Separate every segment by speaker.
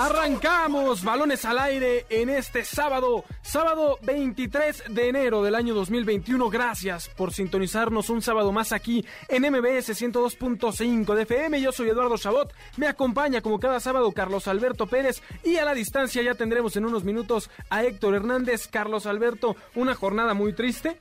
Speaker 1: Arrancamos balones al aire en este sábado, sábado 23 de enero del año 2021. Gracias por sintonizarnos un sábado más aquí en MBS 102.5 de FM. Yo soy Eduardo Chabot. Me acompaña como cada sábado Carlos Alberto Pérez y a la distancia ya tendremos en unos minutos a Héctor Hernández. Carlos Alberto, una jornada muy triste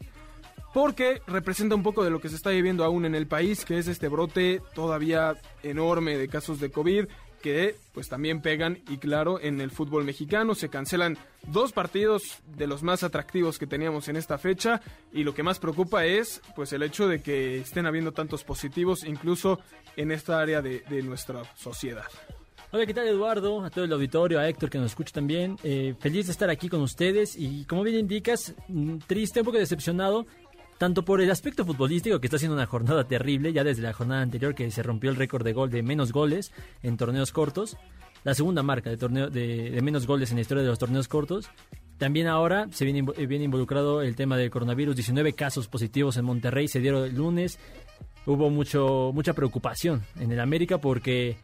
Speaker 1: porque representa un poco de lo que se está viviendo aún en el país, que es este brote todavía enorme de casos de COVID que pues también pegan y claro en el fútbol mexicano se cancelan dos partidos de los más atractivos que teníamos en esta fecha y lo que más preocupa es pues el hecho de que estén habiendo tantos positivos incluso en esta área de, nuestra sociedad.
Speaker 2: Hola, ¿qué tal Eduardo? A todo el auditorio, a Héctor que nos escucha también. Eh, feliz de estar aquí con ustedes y como bien indicas, mm, triste, un poco decepcionado tanto por el aspecto futbolístico, que está siendo una jornada terrible, ya desde la jornada anterior que se rompió el récord de gol de menos goles en torneos cortos, la segunda marca de, torneo, de, menos goles en la historia de los torneos cortos. También ahora se viene, viene involucrado el tema del coronavirus, 19 casos positivos en Monterrey se dieron el lunes. Hubo mucho, mucha preocupación en el América porque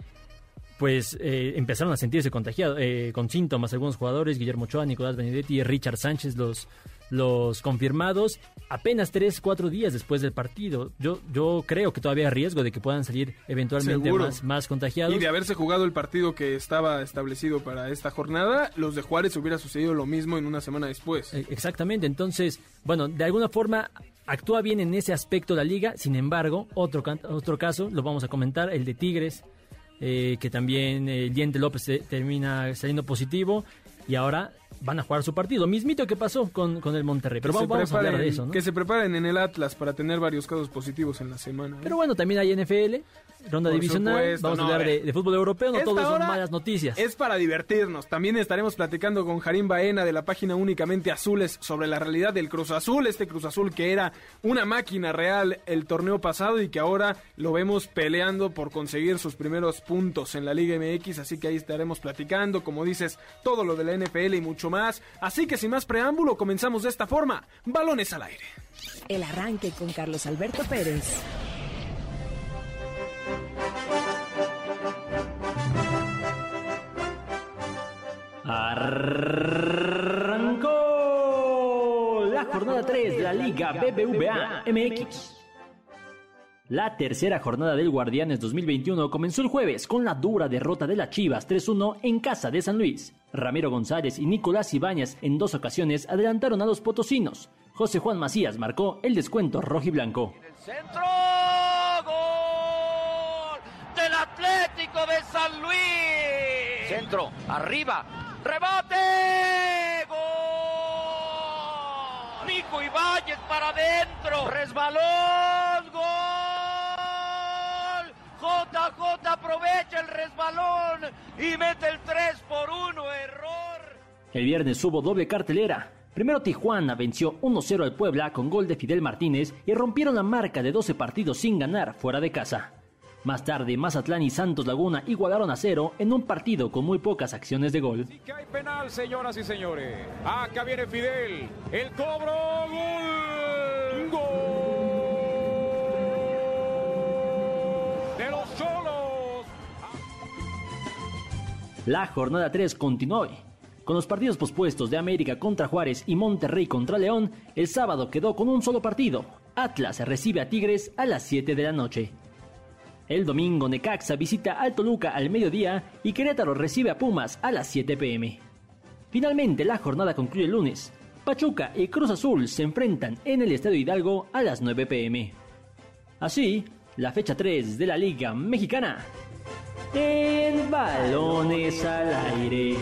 Speaker 2: pues eh, empezaron a sentirse contagiados, eh, con síntomas algunos jugadores, Guillermo Ochoa, Nicolás Benedetti y Richard Sánchez, los, los confirmados apenas 3, 4 días después del partido. Yo, yo creo que todavía hay riesgo de que puedan salir eventualmente más, más, contagiados.
Speaker 1: Y de haberse jugado el partido que estaba establecido para esta jornada, los de Juárez hubiera sucedido lo mismo en una semana después.
Speaker 2: Eh, exactamente, entonces, bueno, de alguna forma actúa bien en ese aspecto la liga, sin embargo, otro, otro caso, lo vamos a comentar, el de Tigres, eh, que también el Diente López termina saliendo positivo y ahora van a jugar su partido. Mismito que pasó con, con el Monterrey. Pero vamos, a hablar de eso, ¿no?
Speaker 1: Que se preparen en el Atlas para tener varios casos positivos en la semana. ¿eh?
Speaker 2: Pero bueno, también hay NFL, ronda divisional. vamos a hablar de, fútbol europeo. No todo son malas noticias.
Speaker 1: Es para divertirnos. También estaremos platicando con Jarim Baena de la página Únicamente Azules sobre la realidad del Cruz Azul. Este Cruz Azul que era una máquina real el torneo pasado y que ahora lo vemos peleando por conseguir sus primeros puntos en la Liga MX. Así que ahí estaremos platicando, como dices, todo lo de la NFL y mucho más. Así que sin más preámbulo, comenzamos de esta forma. Balones al aire.
Speaker 3: El arranque con Carlos Alberto Pérez.
Speaker 2: Arrancó la jornada 3 de la Liga BBVA MX. La tercera jornada del Guardianes 2021 comenzó el jueves con la dura derrota de las Chivas 3-1 en casa de San Luis. Ramiro González y Nicolás Ibáñez en dos ocasiones adelantaron a los potosinos. José Juan Macías marcó el descuento rojiblanco.
Speaker 4: centro, gol del Atlético de San Luis. Centro, arriba, rebate, gol. Nico Ibáñez para adentro, resbalón, gol. JJ aprovecha el resbalón y mete el 3 por 1, error.
Speaker 2: El viernes hubo doble cartelera. Primero Tijuana venció 1-0 al Puebla con gol de Fidel Martínez y rompieron la marca de 12 partidos sin ganar fuera de casa. Más tarde, Mazatlán y Santos Laguna igualaron a cero en un partido con muy pocas acciones de gol.
Speaker 5: Si hay penal, señoras y señores. Acá viene Fidel. El cobro. Gol. Gol.
Speaker 2: La jornada 3 continúa hoy. Con los partidos pospuestos de América contra Juárez y Monterrey contra León, el sábado quedó con un solo partido. Atlas recibe a Tigres a las 7 de la noche. El domingo Necaxa visita al Toluca al mediodía y Querétaro recibe a Pumas a las 7 pm. Finalmente la jornada concluye el lunes. Pachuca y Cruz Azul se enfrentan en el Estadio Hidalgo a las 9 pm. Así, la fecha 3 de la Liga Mexicana en balones al aire.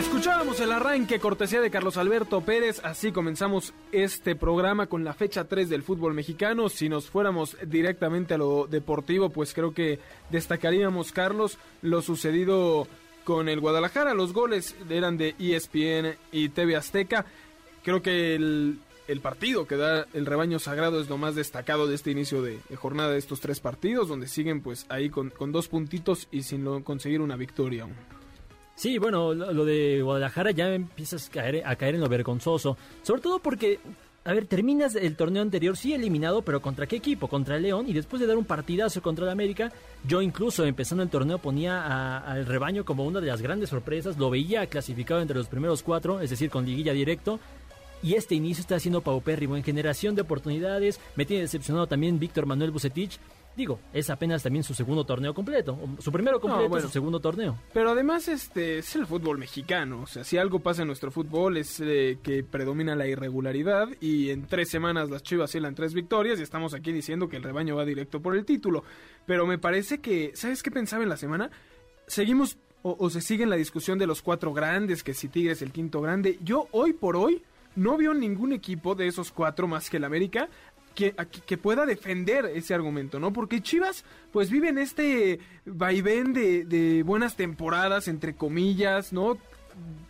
Speaker 1: Escuchábamos el arranque cortesía de Carlos Alberto Pérez, así comenzamos este programa con la fecha 3 del fútbol mexicano. Si nos fuéramos directamente a lo deportivo, pues creo que destacaríamos, Carlos, lo sucedido con el Guadalajara. Los goles eran de ESPN y TV Azteca. Creo que el, el partido que da el rebaño sagrado es lo más destacado de este inicio de, jornada de estos tres partidos, donde siguen pues ahí con, dos puntitos y sin conseguir una victoria aún.
Speaker 2: Sí, bueno, lo, de Guadalajara ya empiezas a caer, a caer en lo vergonzoso. Sobre todo porque, a ver, terminas el torneo anterior, sí eliminado, pero ¿contra qué equipo? Contra el León. Y después de dar un partidazo contra el América, yo incluso empezando el torneo ponía al rebaño como una de las grandes sorpresas. Lo veía clasificado entre los primeros cuatro, es decir, con liguilla directo. Y este inicio está siendo paupérrimo en generación de oportunidades. Me tiene decepcionado también Víctor Manuel Bucetich. Digo, es apenas también su segundo torneo completo. Su primero completo,
Speaker 1: bueno.
Speaker 2: su segundo torneo.
Speaker 1: Pero además este es el fútbol mexicano, o sea, si algo pasa en nuestro fútbol es eh, que predomina la irregularidad y en tres semanas las Chivas hilan tres victorias y estamos aquí diciendo que el rebaño va directo por el título. Pero me parece que, ¿sabes qué pensaba en la semana? Seguimos o, o se sigue en la discusión de los cuatro grandes, que si Tigres el quinto grande. Yo hoy por hoy no veo ningún equipo de esos cuatro más que el América que, pueda defender ese argumento, ¿no? Porque Chivas, pues vive en este vaivén de, de buenas temporadas, entre comillas, ¿no?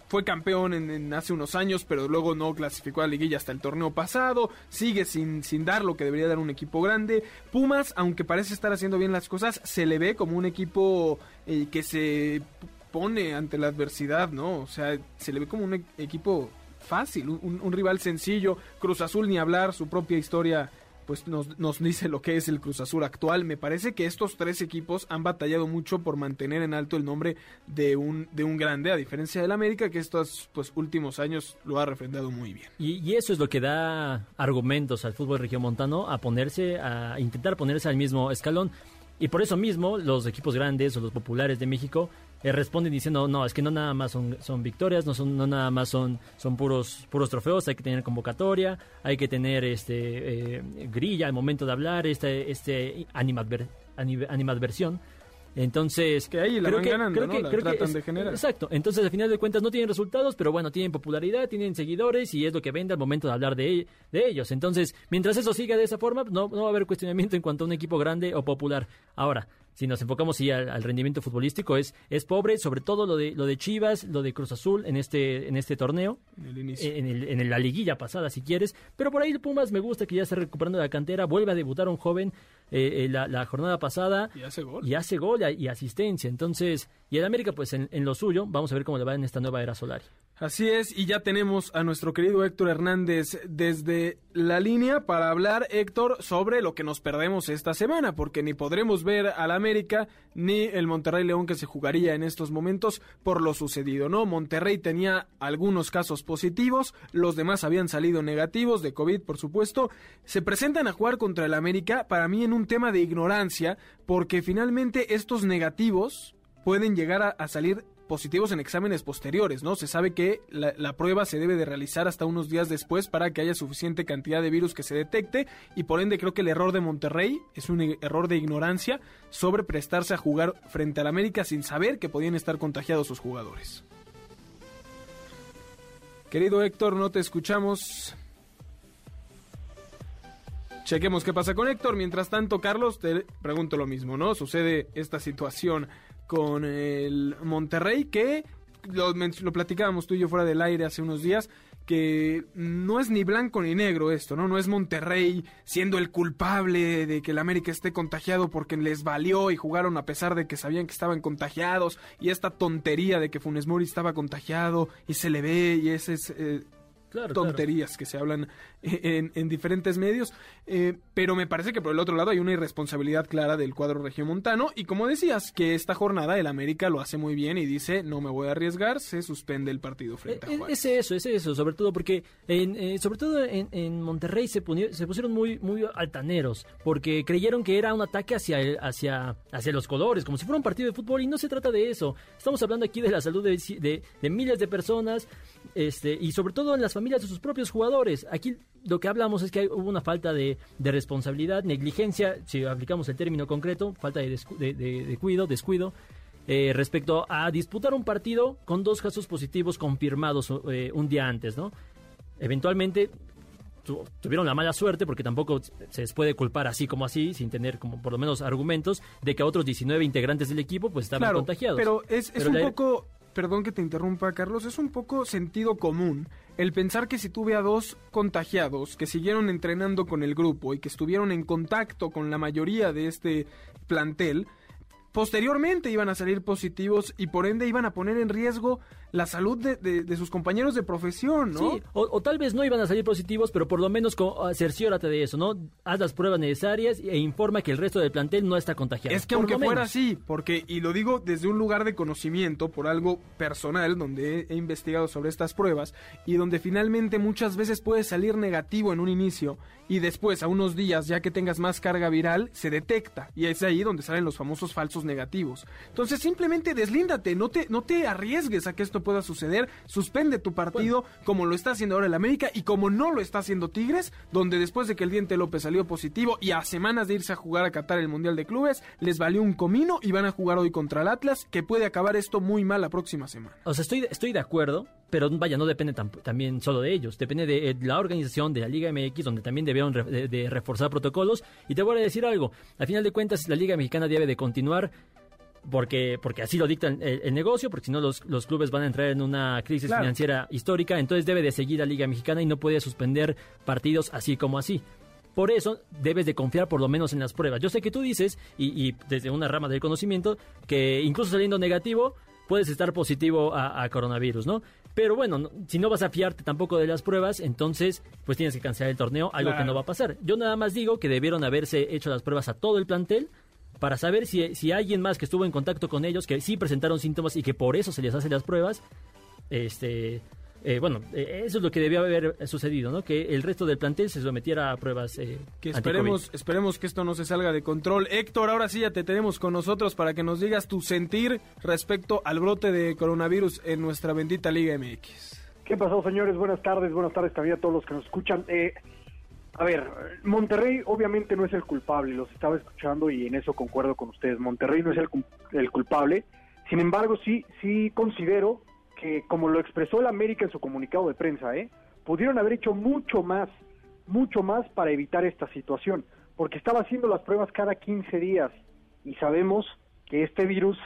Speaker 1: Fue campeón en, hace unos años, pero luego no clasificó a la liguilla hasta el torneo pasado. Sigue sin, sin dar lo que debería dar un equipo grande. Pumas, aunque parece estar haciendo bien las cosas, se le ve como un equipo eh, que se pone ante la adversidad, ¿no? O sea, se le ve como un e- equipo fácil, un, rival sencillo. Cruz Azul ni hablar, su propia historia pues nos, nos dice lo que es el Cruz Azul actual. Me parece que estos tres equipos han batallado mucho por mantener en alto el nombre de un, de un grande, a diferencia del América, que estos pues, últimos años lo ha refrendado muy bien.
Speaker 2: Y, y eso es lo que da argumentos al fútbol regiomontano a ponerse, a intentar ponerse al mismo escalón. Y por eso mismo los equipos grandes o los populares de México eh, responden diciendo, no, es que no nada más son, son victorias, no, son, no nada más son, son puros, puros trofeos, hay que tener convocatoria, hay que tener este eh, grilla al momento de hablar, este, este animadver- ani- animadversión. Entonces,
Speaker 1: Que ahí la van ganando, ¿no? La tratan de generar.
Speaker 2: Exacto. Entonces, al final de cuentas, no tienen resultados, pero bueno, tienen popularidad, tienen seguidores y es lo que vende al momento de hablar de, de ellos. Entonces, mientras eso siga de esa forma, no, no va a haber cuestionamiento en cuanto a un equipo grande o popular. Ahora, si nos enfocamos sí, al, al rendimiento futbolístico, es, es pobre, sobre todo lo de, lo de Chivas, lo de Cruz Azul en este, en este torneo
Speaker 1: En el inicio.
Speaker 2: en, el- en la liguilla pasada, si quieres. Pero por ahí el Pumas me gusta que ya está recuperando la cantera, vuelve a debutar un joven eh, eh, la, la jornada pasada
Speaker 1: y hace gol.
Speaker 2: y hace gol y asistencia. Entonces, y el América, pues en, en lo suyo, vamos a ver cómo le va en esta nueva era Solari.
Speaker 1: Así es, y ya tenemos a nuestro querido Héctor Hernández desde la línea para hablar, Héctor, sobre lo que nos perdemos esta semana, porque ni podremos ver al América ni el Monterrey León que se jugaría en estos momentos por lo sucedido, ¿no? Monterrey tenía algunos casos positivos, los demás habían salido negativos, de COVID, por supuesto. Se presentan a jugar contra el América, para mí en un tema de ignorancia, porque finalmente estos negativos pueden llegar a, a salir positivos en exámenes posteriores, ¿no? Se sabe que la, prueba se debe de realizar hasta unos días después para que haya suficiente cantidad de virus que se detecte y por ende creo que el error de Monterrey es un error de ignorancia sobre prestarse a jugar frente al América sin saber que podían estar contagiados sus jugadores. Querido Héctor, no te escuchamos. Chequemos qué pasa con Héctor. Mientras tanto, Carlos, te pregunto lo mismo, ¿no? Sucede esta situación con el Monterrey que lo, lo platicábamos tú y yo fuera del aire hace unos días que no es ni blanco ni negro esto, ¿no? No es Monterrey siendo el culpable de que el América esté contagiado porque les valió y jugaron a pesar de que sabían que estaban contagiados y esta tontería de que Funes Mori estaba contagiado y se le ve y ese es eh,
Speaker 2: Claro,
Speaker 1: tonterías que se hablan en, en diferentes medios, eh, pero me parece que por el otro lado hay una irresponsabilidad clara del cuadro regiomontano y como decías, que esta jornada el América lo hace muy bien y dice no me voy a arriesgar, se suspende el partido frente a
Speaker 2: Eh,
Speaker 1: Juárez.
Speaker 2: Es eso, es eso, sobre todo porque en, eh, sobre todo en, en Monterrey se, pusieron muy, muy altaneros porque creyeron que era un ataque hacia, el- hacia, hacia los colores, como si fuera un partido de fútbol y no se trata de eso. Estamos hablando aquí de la salud de, ci- de- de miles de personas este, y sobre todo en las familias de sus propios jugadores. Aquí lo que hablamos es que hay- hubo una falta de, de responsabilidad, negligencia, si aplicamos el término concreto, falta de, descu- de, cuido, descuido. eh, respecto a disputar un partido con dos casos positivos confirmados eh, un día antes, ¿no? Eventualmente tu- tuvieron la mala suerte, porque tampoco se les puede culpar así como así, sin tener como por lo menos argumentos, de que a otros 19 integrantes del equipo pues estaban
Speaker 1: Claro,
Speaker 2: contagiados.
Speaker 1: pero es, es
Speaker 2: Pero
Speaker 1: un
Speaker 2: la-
Speaker 1: poco, perdón que te interrumpa, Carlos, es un poco sentido común el pensar que si tuve a dos contagiados que siguieron entrenando con el grupo y que estuvieron en contacto con la mayoría de este plantel, posteriormente iban a salir positivos y por ende iban a poner en riesgo la salud de, de- de sus compañeros de profesión, ¿no?
Speaker 2: Sí, o, o tal vez no iban a salir positivos, pero por lo menos co- ah, cerciórate de eso, ¿no? Haz las pruebas necesarias e informa que el resto del plantel no está contagiado.
Speaker 1: Es que
Speaker 2: Por
Speaker 1: aunque fuera así, porque, y lo digo desde un lugar de conocimiento, por algo personal, donde he, he investigado sobre estas pruebas, y donde finalmente muchas veces puede salir negativo en un inicio, y después, a unos días, ya que tengas más carga viral, se detecta, y es ahí donde salen los famosos falsos negativos. Entonces, simplemente deslíndate, no te, no te arriesgues a que esto pueda suceder, suspende tu partido, como lo está haciendo ahora el América, y como no lo está haciendo Tigres, donde después de que el Diente López salió positivo, y a semanas de irse a jugar a Qatar el Mundial de Clubes, les valió un comino y van a jugar hoy contra el Atlas, que puede acabar esto muy mal la próxima semana.
Speaker 2: O sea, estoy, estoy de acuerdo, pero vaya, no depende tam- también solo de ellos. Depende de eh, la organización de la Liga MX, donde también debieron re- de, de reforzar protocolos. Y te voy a decir algo. Al final de cuentas, la Liga Mexicana debe de continuar porque, porque así lo dicta el, el negocio, porque si no los, los clubes van a entrar en una crisis
Speaker 1: Claro.
Speaker 2: financiera histórica. Entonces debe de seguir la Liga Mexicana y no puede suspender partidos así como así. Por eso debes de confiar por lo menos en las pruebas. Yo sé que tú dices, y, y desde una rama del conocimiento, que incluso saliendo negativo, puedes estar positivo a, a coronavirus, ¿no? Pero bueno, no- si no vas a fiarte tampoco de las pruebas, entonces pues tienes que cancelar el torneo, algo que no va a pasar. Yo nada más digo que debieron haberse hecho las pruebas a todo el plantel para saber si, si alguien más que estuvo en contacto con ellos, que sí presentaron síntomas y que por eso se les hace las pruebas, este... eh, bueno, eh, eso es lo que debió haber sucedido, ¿no? Que el resto del plantel se sometiera a pruebas eh,
Speaker 1: Que esperemos, esperemos que esto no se salga de control. Héctor, ahora sí ya te tenemos con nosotros para que nos digas tu sentir respecto al brote de coronavirus en nuestra bendita Liga MX.
Speaker 6: ¿Qué pasó, señores? Buenas tardes, buenas tardes también a todos los que nos escuchan. Eh, a ver, Monterrey obviamente no es el culpable, los estaba escuchando y en eso concuerdo con ustedes. Monterrey no es el, el culpable. Sin embargo, sí, sí considero que, como lo expresó el América en su comunicado de prensa, ¿eh? pudieron haber hecho mucho más, mucho más para evitar esta situación, porque estaba haciendo las pruebas cada 15 días y sabemos que este virus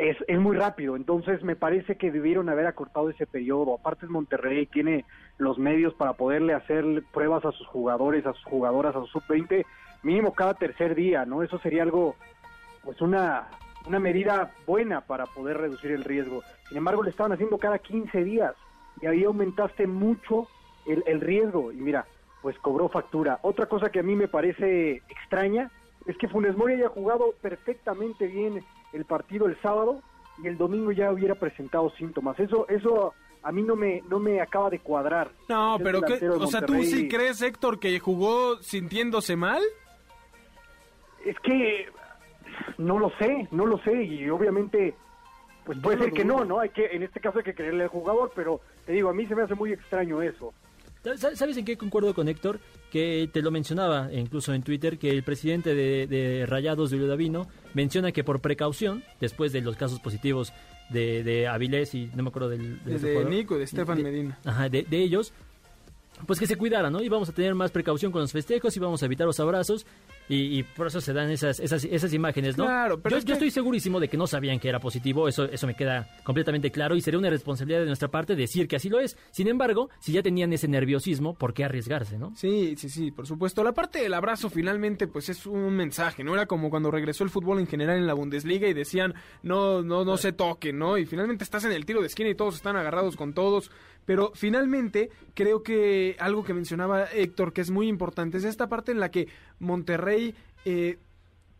Speaker 6: es, es muy rápido, entonces me parece que debieron haber acortado ese periodo. Aparte Monterrey, tiene los medios para poderle hacer pruebas a sus jugadores, a sus jugadoras, a sus sub-20, mínimo cada tercer día, ¿no? Eso sería algo, pues una, una medida buena para poder reducir el riesgo. Sin embargo, le estaban haciendo cada 15 días y ahí aumentaste mucho el, el riesgo y mira, pues cobró factura. Otra cosa que a mí me parece extraña es que Funes Mori haya jugado perfectamente bien el partido el sábado y el domingo ya hubiera presentado síntomas. Eso, eso a mí no me, no me acaba de cuadrar.
Speaker 1: No,
Speaker 6: Es
Speaker 1: pero
Speaker 6: de
Speaker 1: o sea, ¿tú sí crees, Héctor, que jugó sintiéndose mal?
Speaker 6: Es que no lo sé, no lo sé y obviamente pues puede ser que no, ¿no? Hay que en este caso hay que creerle al jugador, pero te digo, a mí se me hace muy extraño eso.
Speaker 2: Sa- ¿Sabes en qué concuerdo con Héctor? Que te lo mencionaba incluso en Twitter, que el presidente de, de Rayados, Julio Davino, menciona que por precaución, después de los casos positivos de, de Avilés y no me acuerdo del...
Speaker 1: De
Speaker 2: jugador,
Speaker 1: Nico de Estefan Medina.
Speaker 2: Ajá, de, de ellos, pues que se cuidaran, ¿no? Y vamos a tener más precaución con los festejos y vamos a evitar los abrazos y, y por eso se dan esas, esas, esas imágenes, ¿no?
Speaker 1: Claro, pero
Speaker 2: yo,
Speaker 1: es
Speaker 2: yo
Speaker 1: que-
Speaker 2: estoy segurísimo de que no sabían que era positivo, eso, eso me queda completamente claro y sería una responsabilidad de nuestra parte decir que así lo es. Sin embargo, si ya tenían ese nerviosismo, ¿por qué arriesgarse, no?
Speaker 1: Sí, sí, sí, por supuesto. La parte del abrazo finalmente pues es un mensaje, ¿no? Era como cuando regresó el fútbol en general en la Bundesliga y decían, no, no, no se toquen, ¿no? Y finalmente estás en el tiro de esquina y todos están agarrados con todos. Pero finalmente creo que algo que mencionaba Héctor que es muy importante es esta parte en la que Monterrey... eh,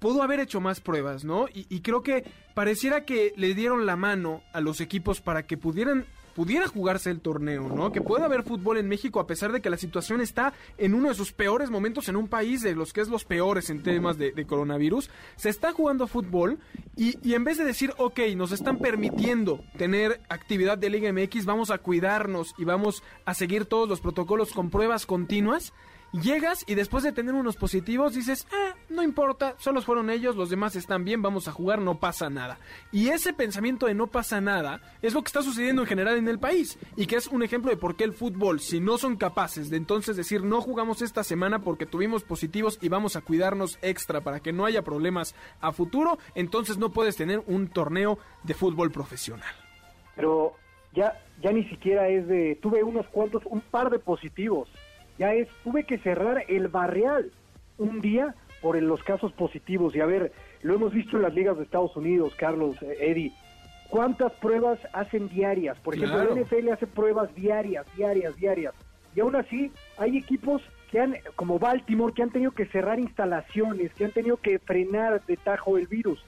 Speaker 1: pudo haber hecho más pruebas, ¿no? Y, y creo que pareciera que le dieron la mano a los equipos para que pudieran pudiera jugarse el torneo, ¿no? Que pueda haber fútbol en México a pesar de que la situación está en uno de sus peores momentos en un país de los que es los peores en temas de, coronavirus. Se está jugando fútbol y, y en vez de decir, ok, nos están permitiendo tener actividad de Liga MX, vamos a cuidarnos y vamos a seguir todos los protocolos con pruebas continuas Llegas y después de tener unos positivos dices, ah, no importa, solo fueron ellos, los demás están bien, vamos a jugar, no pasa nada. Y ese pensamiento de no pasa nada es lo que está sucediendo en general en el país y que es un ejemplo de por qué el fútbol, si no son capaces de entonces decir no jugamos esta semana porque tuvimos positivos y vamos a cuidarnos extra para que no haya problemas a futuro, entonces no puedes tener un torneo de fútbol profesional.
Speaker 6: Pero ya, ya ni siquiera es de, tuve unos cuantos, un par de positivos, ya es, tuve que cerrar el barrial un día por los casos positivos y a ver, lo hemos visto en las ligas de Estados Unidos, Carlos, eh, Eddie, ¿cuántas pruebas hacen diarias? Por ejemplo,
Speaker 1: Claro.
Speaker 6: la NFL hace pruebas diarias, diarias, diarias, y aún así hay equipos que han, como Baltimore, que han tenido que cerrar instalaciones, que han tenido que frenar de tajo el virus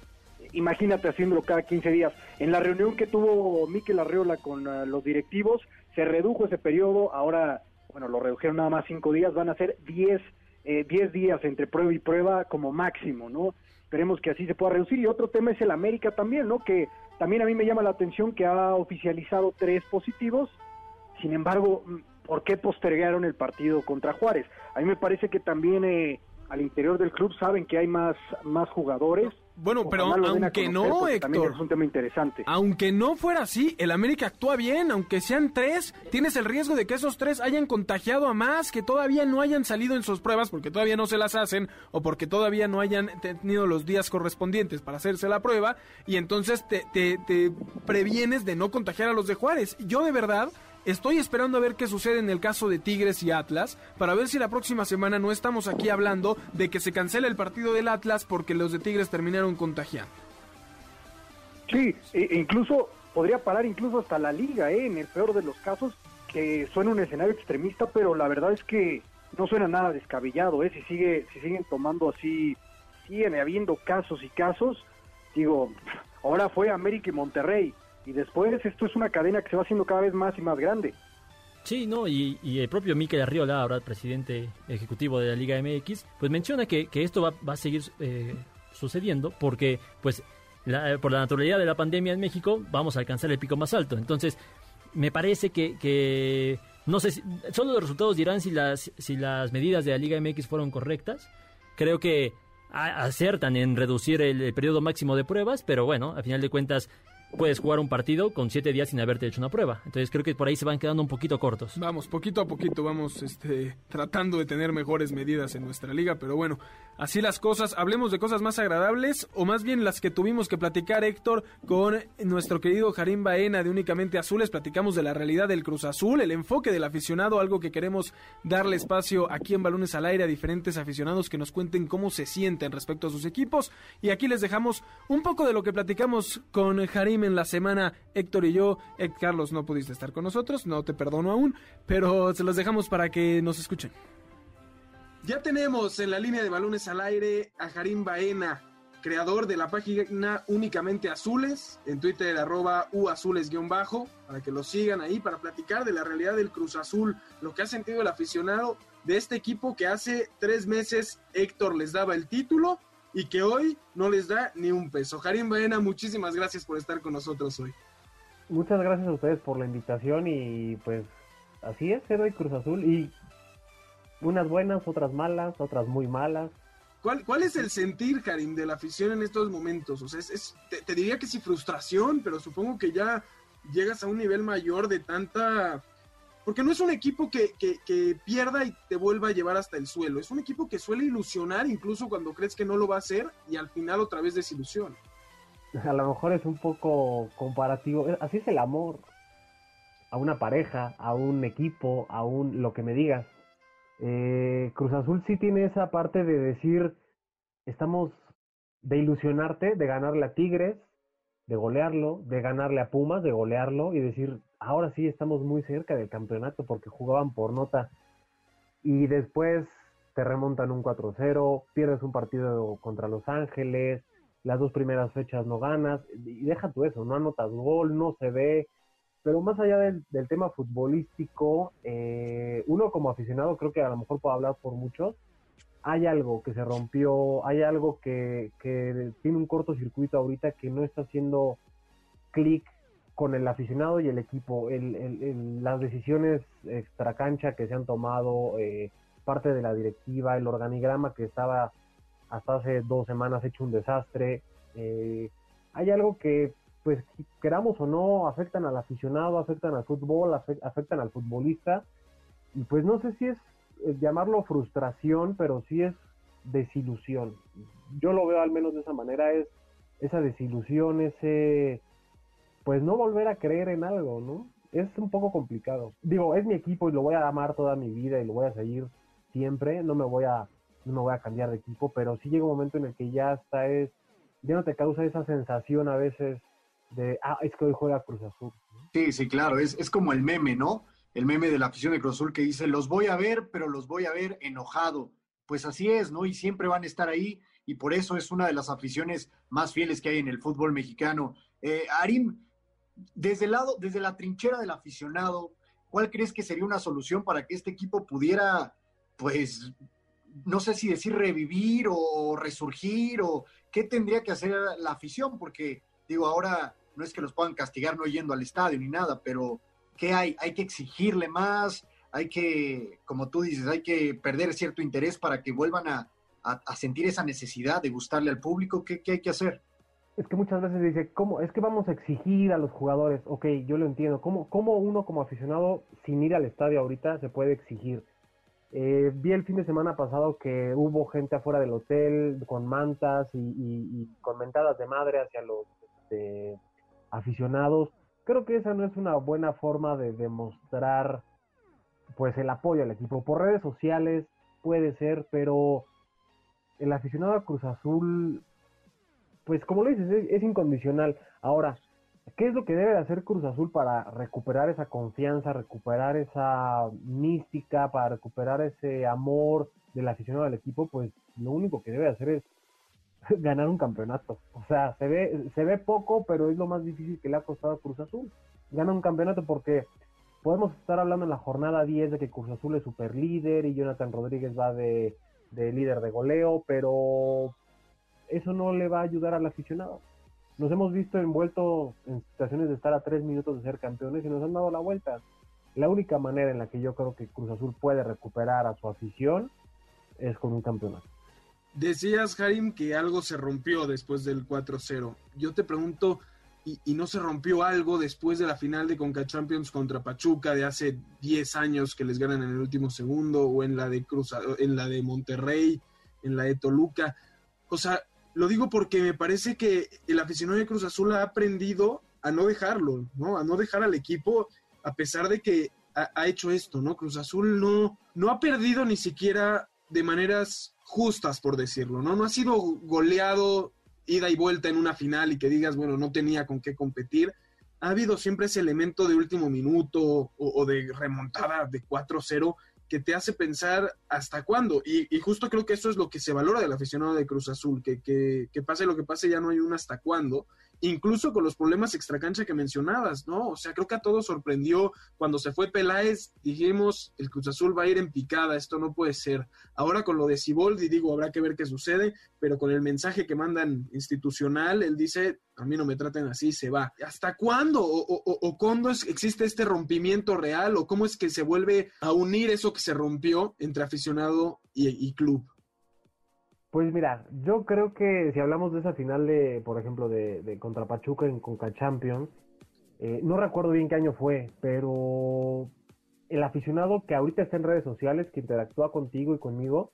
Speaker 6: imagínate haciéndolo cada 15 días. En la reunión que tuvo Miquel Arreola con ah, los directivos, se redujo ese periodo, ahora, bueno, lo redujeron nada más 5 días, van a ser 10, eh, 10 días entre prueba y prueba como máximo, ¿no? Esperemos que así se pueda reducir. Y otro tema es el América también, ¿no? Que también a mí me llama la atención que ha oficializado tres positivos, sin embargo, ¿por qué postergaron el partido contra Juárez? A mí me parece que también eh, al interior del club saben que hay más, más jugadores.
Speaker 1: Bueno, pero
Speaker 6: Ojalá
Speaker 1: aunque
Speaker 6: conocer,
Speaker 1: no, Héctor.
Speaker 6: Es un tema interesante.
Speaker 1: Aunque no fuera así, el América actúa bien, aunque sean tres, tienes el riesgo de que esos tres hayan contagiado a más, que todavía no hayan salido en sus pruebas porque todavía no se las hacen o porque todavía no hayan tenido los días correspondientes para hacerse la prueba y entonces te, te, te previenes de no contagiar a los de Juárez. Yo de verdad Estoy esperando a ver qué sucede en el caso de Tigres y Atlas, para ver si la próxima semana no estamos aquí hablando de que se cancela el partido del Atlas porque los de Tigres terminaron contagiando.
Speaker 6: Sí, e- e incluso podría parar incluso hasta la liga, ¿eh? en el peor de los casos, que suena un escenario extremista, pero la verdad es que no suena nada descabellado, ¿eh? si sigue, si siguen tomando así, siguen habiendo casos y casos, digo, ahora fue América y Monterrey, y después esto es una cadena que se va haciendo cada vez más y más grande.
Speaker 2: Sí, no, y, y el propio Mikel Arriola, ahora presidente ejecutivo de la Liga MX, pues menciona que, que esto va, va a seguir eh, sucediendo porque, pues, la- por la naturalidad de la pandemia en México, vamos a alcanzar el pico más alto. Entonces, me parece que, que no sé, si, solo los resultados dirán si las, si las medidas de la Liga MX fueron correctas. Creo que acertan en reducir el, el periodo máximo de pruebas, pero bueno, a final de cuentas puedes jugar un partido con siete días sin haberte hecho una prueba. Entonces creo que por ahí se van quedando un poquito cortos.
Speaker 1: Vamos, poquito a poquito vamos este, tratando de tener mejores medidas en nuestra liga, pero bueno, así las cosas. Hablemos de cosas más agradables, o más bien las que tuvimos que platicar, Héctor, con nuestro querido Jarim Baena de Únicamente Azules. Platicamos de la realidad del Cruz Azul, el enfoque del aficionado, algo que queremos darle espacio aquí en Balones al Aire a diferentes aficionados que nos cuenten cómo se sienten respecto a sus equipos. Y aquí les dejamos un poco de lo que platicamos con Jarim en la semana, Héctor y yo. Carlos, no pudiste estar con nosotros, no te perdono aún, pero se los dejamos para que nos escuchen. Ya tenemos en la línea de balones al aire a Jarim Baena, creador de la página Únicamente Azules, en Twitter arroba uazules-bajo, para que lo sigan ahí, para platicar de la realidad del Cruz Azul, lo que ha sentido el aficionado de este equipo que hace tres meses Héctor les daba el título y que hoy no les da ni un peso. Jarim Baena, muchísimas gracias por estar con nosotros hoy.
Speaker 7: Muchas gracias a ustedes por la invitación y pues así es, Héroe Cruz Azul y unas buenas, otras malas, otras muy malas.
Speaker 1: ¿Cuál, ¿Cuál es el sentir, Karim, de la afición en estos momentos? O sea, es, es- te, te diría que sí frustración, pero supongo que ya llegas a un nivel mayor de tanta... Porque no es un equipo que, que- pierda y te vuelva a llevar hasta el suelo. Es un equipo que suele ilusionar incluso cuando crees que no lo va a hacer y al final otra vez desilusiona.
Speaker 7: A lo mejor es un poco comparativo. Así es el amor a una pareja, a un equipo, a un lo que me digas. Eh, Cruz Azul sí tiene esa parte de decir, estamos de ilusionarte, de ganarle a Tigres, de golearlo, de ganarle a Pumas, de golearlo y decir, ahora sí estamos muy cerca del campeonato porque jugaban por nota. Y después te remontan un 4-0, pierdes un partido contra Los Ángeles, las dos primeras fechas no ganas, y deja tú eso, no anotas gol, no se ve, pero más allá del, tema futbolístico, eh, uno como aficionado creo que a lo mejor puedo hablar por muchos, hay algo que se rompió, hay algo que, que tiene un cortocircuito ahorita que no está haciendo clic con el aficionado y el equipo, el, el- el- las decisiones extracancha que se han tomado, eh, parte de la directiva, el organigrama que estaba hasta hace dos semanas hecho un desastre. Eh, hay algo que, pues, queramos o no, afectan al aficionado, afectan al fútbol, afectan al futbolista. Y pues no sé si es eh, llamarlo frustración, pero sí es desilusión. Yo lo veo al menos de esa manera, es esa desilusión, ese, pues no volver a creer en algo, ¿no? Es un poco complicado. Digo, es mi equipo y lo voy a amar toda mi vida y lo voy a seguir siempre, no me voy a, no me voy a cambiar de equipo, pero sí llega un momento en el que ya está es, ya no te causa esa sensación a veces de, ah, es que hoy juega Cruz Azul.
Speaker 8: Sí, sí, claro, es, es como el meme, ¿no? El meme de la afición de Cruz Azul que dice, los voy a ver, pero los voy a ver enojado. Pues así es, ¿no? Y siempre van a estar ahí y por eso es una de las aficiones más fieles que hay en el fútbol mexicano. Eh, Arim, desde el lado, desde la trinchera del aficionado, ¿cuál crees que sería una solución para que este equipo pudiera, pues, no sé si decir revivir o resurgir o qué tendría que hacer la afición? Porque, digo, ahora no es que los puedan castigar no yendo al estadio ni nada, pero ¿qué hay? Hay que exigirle más, hay que, como tú dices, hay que perder cierto interés para que vuelvan a, sentir esa necesidad de gustarle al público. ¿Qué, ¿Qué hay que hacer?
Speaker 7: Es que muchas veces dice, ¿cómo? Es que vamos a exigir a los jugadores. Ok, yo lo entiendo. ¿Cómo, cómo uno como aficionado, sin ir al estadio ahorita, se puede exigir? Eh, vi el fin de semana pasado que hubo gente afuera del hotel con mantas y, con mentadas de madre hacia los este, aficionados. Creo que esa no es una buena forma de demostrar pues el apoyo al equipo. Por redes sociales puede ser, pero el aficionado a Cruz Azul pues como lo dices, es, incondicional. Ahora, ¿qué es lo que debe de hacer Cruz Azul para recuperar esa confianza, recuperar esa mística, para recuperar ese amor del aficionado del equipo? Pues lo único que debe hacer es ganar un campeonato. O sea, se ve, se ve poco, pero es lo más difícil que le ha costado a Cruz Azul. Gana un campeonato porque podemos estar hablando en la jornada 10 de que Cruz Azul es super líder y Jonathan Rodríguez va de, de líder de goleo, pero eso no le va a ayudar al aficionado. Nos hemos visto envueltos en situaciones de estar a tres minutos de ser campeones y nos han dado la vuelta. La única manera en la que yo creo que Cruz Azul puede recuperar a su afición es con un campeonato.
Speaker 1: Decías, Harim, que algo se rompió después del 4-0. Yo te pregunto, ¿y, no se rompió algo después de la final de Conca Champions contra Pachuca de hace 10 años que les ganan en el último segundo, o en la de Cruz, en la de Monterrey, en la de Toluca? O sea, lo digo porque me parece que el aficionado de Cruz Azul ha aprendido a no dejarlo, ¿no? A no dejar al equipo a pesar de que ha, hecho esto, ¿no? Cruz Azul no, no ha perdido ni siquiera de maneras justas, por decirlo, ¿no? No ha sido goleado ida y vuelta en una final y que digas, bueno, no tenía con qué competir. Ha habido siempre ese elemento de último minuto o, o de remontada de 4-0 que te hace pensar hasta cuándo. Y, justo creo que eso es lo que se valora del aficionado de Cruz Azul, que, que, que, pase lo que pase, ya no hay un hasta cuándo incluso con los problemas extracancha que mencionabas, ¿no? O sea, creo que a todos sorprendió cuando se fue Peláez, dijimos, el Cruz Azul va a ir en picada, esto no puede ser. Ahora con lo de Ciboldi, digo, habrá que ver qué sucede, pero con el mensaje que mandan institucional, él dice, a mí no me traten así, se va. ¿Hasta cuándo? ¿O, cuándo existe este rompimiento real? ¿O cómo es que se vuelve a unir eso que se rompió entre aficionado y club?
Speaker 7: Pues mira, yo creo que si hablamos de esa final de, por ejemplo, de, contra Pachuca en Conca Champions, eh, no recuerdo bien qué año fue, pero el aficionado que ahorita está en redes sociales, que interactúa contigo y conmigo,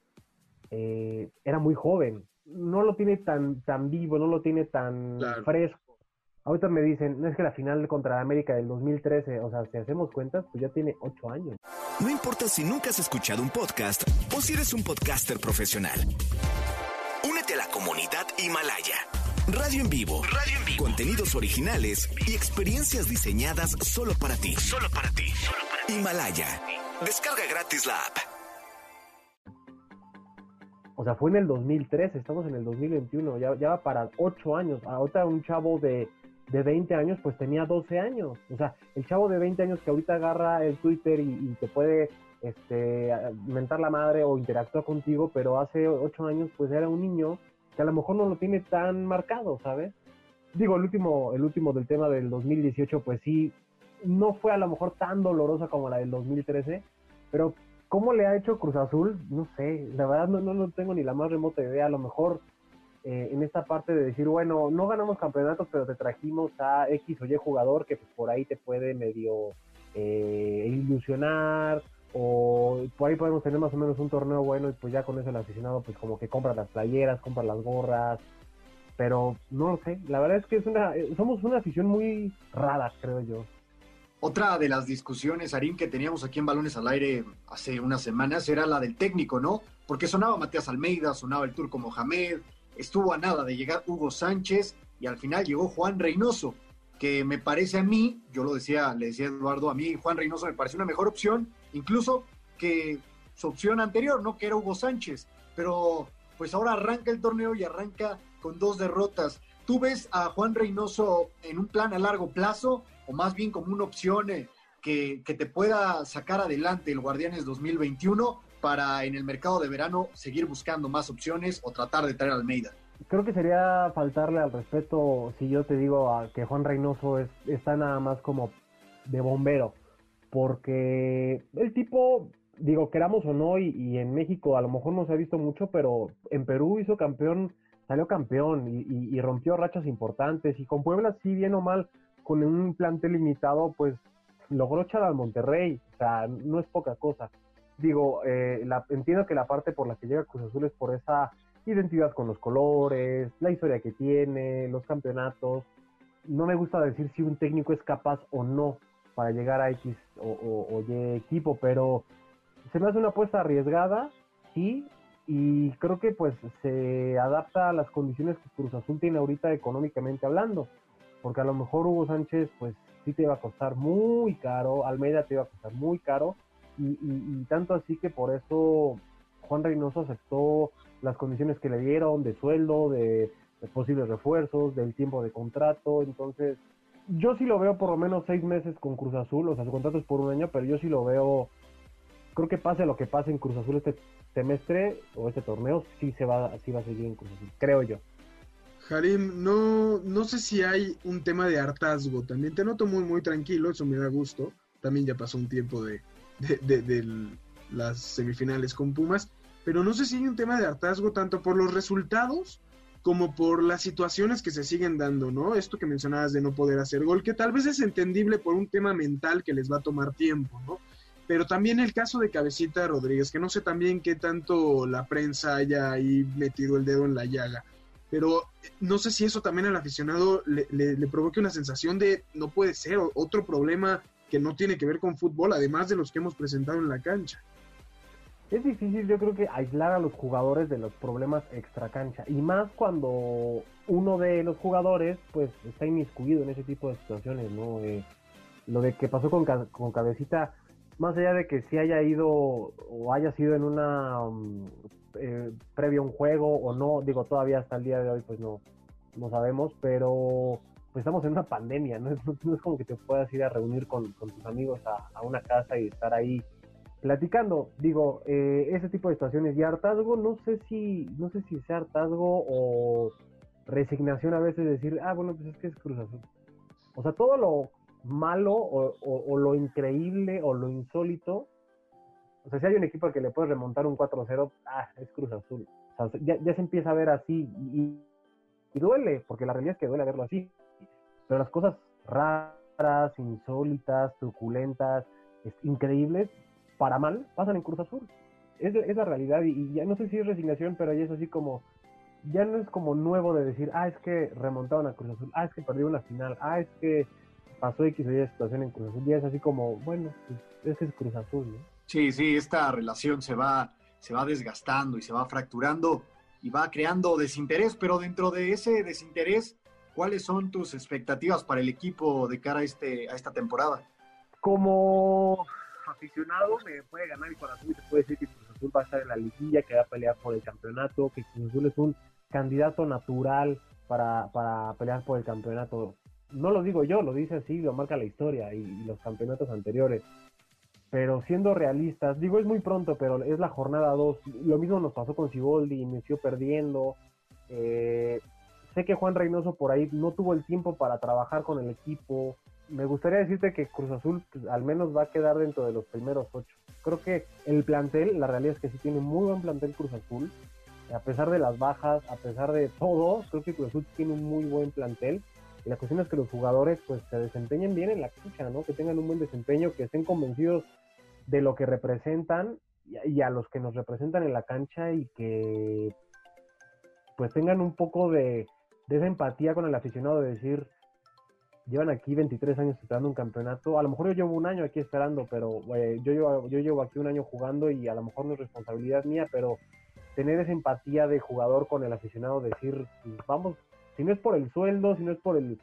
Speaker 7: eh, era muy joven. No lo tiene tan, tan vivo, no lo tiene tan fresco. Ahorita me dicen, no es que la final contra América del 2013, o sea, si hacemos cuentas, pues ya tiene ocho años.
Speaker 9: No importa si nunca has escuchado un podcast o si eres un podcaster profesional. Comunidad Himalaya. Radio en vivo. Radio en vivo. Contenidos originales y experiencias diseñadas solo para ti. Solo para ti. Himalaya. Descarga gratis la app.
Speaker 7: O sea, fue en el 2013, estamos en el 2021, ya, ya va para ocho años. Ahorita un chavo de de 20 años, pues tenía 12 años. O sea, el chavo de 20 años que ahorita agarra el Twitter y, te puede este, mentar la madre o interactúa contigo, pero hace 8 años pues era un niño que a lo mejor no lo tiene tan marcado, ¿sabes? Digo, el último, el último del tema del 2018, pues sí, no fue a lo mejor tan dolorosa como la del 2013, pero ¿Cómo le ha hecho Cruz Azul? No sé, la verdad no, no, no tengo ni la más remota idea. A lo mejor eh, en esta parte de decir, bueno, no ganamos campeonatos, pero te trajimos a X o Y jugador que por ahí te puede medio eh, ilusionar o por ahí podemos tener más o menos un torneo bueno y pues ya con eso el aficionado pues como que compra las playeras, compra las gorras, pero no lo sé, la verdad es que es una, eh, somos una afición muy rara, creo yo.
Speaker 8: Otra de las discusiones, Arim, que teníamos aquí en Balones al Aire hace unas semanas era la del técnico, ¿no? Porque sonaba Matías Almeida, sonaba el turco Mohamed, estuvo a nada de llegar Hugo Sánchez y al final llegó Juan Reynoso, que me parece a mí, yo lo decía, le decía Eduardo, a mí Juan Reynoso me parece una mejor opción, incluso que su opción anterior, ¿no? Que era Hugo Sánchez, pero pues ahora arranca el torneo y arranca con dos derrotas. ¿Tú ves a Juan Reynoso en un plan a largo plazo o más bien como una opción eh, que, que, te pueda sacar adelante el Guardianes 2021 para en el mercado de verano seguir buscando más opciones o tratar de traer a Almeida?
Speaker 7: Creo que sería faltarle al respeto si yo te digo a que Juan Reynoso es, está nada más como de bombero, porque el tipo, digo, queramos o no, y, en México a lo mejor no se ha visto mucho, pero en Perú hizo campeón salió campeón y, y, y, rompió rachas importantes y con Puebla sí bien o mal con un plantel limitado pues logró echar al Monterrey o sea no es poca cosa. Digo eh, la, entiendo que la parte por la que llega Cruz Azul es por esa identidad con los colores la historia que tiene los campeonatos. No me gusta decir si un técnico es capaz o no para llegar a X o, Y equipo pero se me hace una apuesta arriesgada sí y creo que pues se adapta a las condiciones que Cruz Azul tiene ahorita económicamente hablando, porque a lo mejor Hugo Sánchez pues sí te iba a costar muy caro, Almeida te iba a costar muy caro, y, tanto así que por eso Juan Reynoso aceptó las condiciones que le dieron de sueldo, de posibles refuerzos, del tiempo de contrato, entonces yo sí lo veo por lo menos seis meses con Cruz Azul, o sea, su contrato es por un año, pero yo sí lo veo creo que pase lo que pase en Cruz Azul este semestre o este torneo, sí se va, sí va a seguir en Cruz Azul, creo yo.
Speaker 10: Harim, no, no sé si hay un tema de hartazgo. También te noto muy, muy tranquilo, eso me da gusto. También ya pasó un tiempo de, de, de, de las semifinales con Pumas. Pero no sé si hay un tema de hartazgo tanto por los resultados como por las situaciones que se siguen dando, ¿no? Esto que mencionabas de no poder hacer gol, que tal vez es entendible por un tema mental que les va a tomar tiempo, ¿no? pero también el caso de Cabecita Rodríguez, que no sé también qué tanto la prensa haya ahí metido el dedo en la llaga, pero no sé si eso también al aficionado le, le, le provoque una sensación de no puede ser otro problema que no tiene que ver con fútbol, además de los que hemos presentado en la cancha.
Speaker 7: Es difícil, yo creo que aislar a los jugadores de los problemas extra cancha, y más cuando uno de los jugadores, pues, está inmiscuido en ese tipo de situaciones, ¿no? Eh, lo de que pasó con, con Cabecita, más allá de que si haya ido o haya sido en una um, eh, previo a un juego o no, digo todavía hasta el día de hoy pues no, no sabemos, pero pues estamos en una pandemia, ¿no? No, no es como que te puedas ir a reunir con, con tus amigos a, a, una casa y estar ahí platicando. Digo, eh, ese tipo de situaciones y hartazgo, no sé si, no sé si sea hartazgo o resignación a veces decir, ah, bueno, pues es que es Cruz Azul. O sea, todo lo malo o, o, lo increíble o lo insólito. O sea, si hay un equipo al que le puedes remontar un 4-0, ah, es Cruz Azul. O sea, ya, ya, se empieza a ver así y, y, duele, porque la realidad es que duele verlo así. Pero las cosas raras, insólitas, truculentas, increíbles, para mal, pasan en Cruz Azul. Es, es la realidad y, y, ya no sé si es resignación, pero ya es así como, ya no es como nuevo de decir, ah, es que remontaron a Cruz Azul, ah, es que perdió una final, ah, es que pasó X o Y situación en Cruz Azul, ya es así como, bueno, pues ese es Cruz Azul, ¿no?
Speaker 8: Sí, sí, esta relación se va, se va desgastando y se va fracturando y va creando desinterés, pero dentro de ese desinterés, ¿cuáles son tus expectativas para el equipo de cara a, este, a esta temporada?
Speaker 7: Como aficionado me puede ganar el corazón y se puede decir que Cruz Azul va a estar en la liguilla, que va a pelear por el campeonato, que Cruz Azul es un candidato natural para, para pelear por el campeonato no lo digo yo, lo dice así, lo marca la historia y, y, los campeonatos anteriores. Pero siendo realistas, digo, es muy pronto, pero es la jornada 2. Lo mismo nos pasó con Ciboldi, inició perdiendo. Eh, sé que Juan Reynoso por ahí no tuvo el tiempo para trabajar con el equipo. Me gustaría decirte que Cruz Azul pues, al menos va a quedar dentro de los primeros ocho. Creo que el plantel, la realidad es que sí tiene muy buen plantel Cruz Azul. A pesar de las bajas, a pesar de todo, creo que Cruz Azul tiene un muy buen plantel. Y la cuestión es que los jugadores pues se desempeñen bien en la cancha, ¿no? Que tengan un buen desempeño, que estén convencidos de lo que representan y, y a los que nos representan en la cancha y que pues tengan un poco de, de esa empatía con el aficionado de decir, llevan aquí 23 años esperando un campeonato. A lo mejor yo llevo un año aquí esperando, pero eh, yo, llevo, yo llevo aquí un año jugando y a lo mejor no es responsabilidad mía, pero tener esa empatía de jugador con el aficionado, decir, pues, vamos, si no es por el sueldo, si no es por el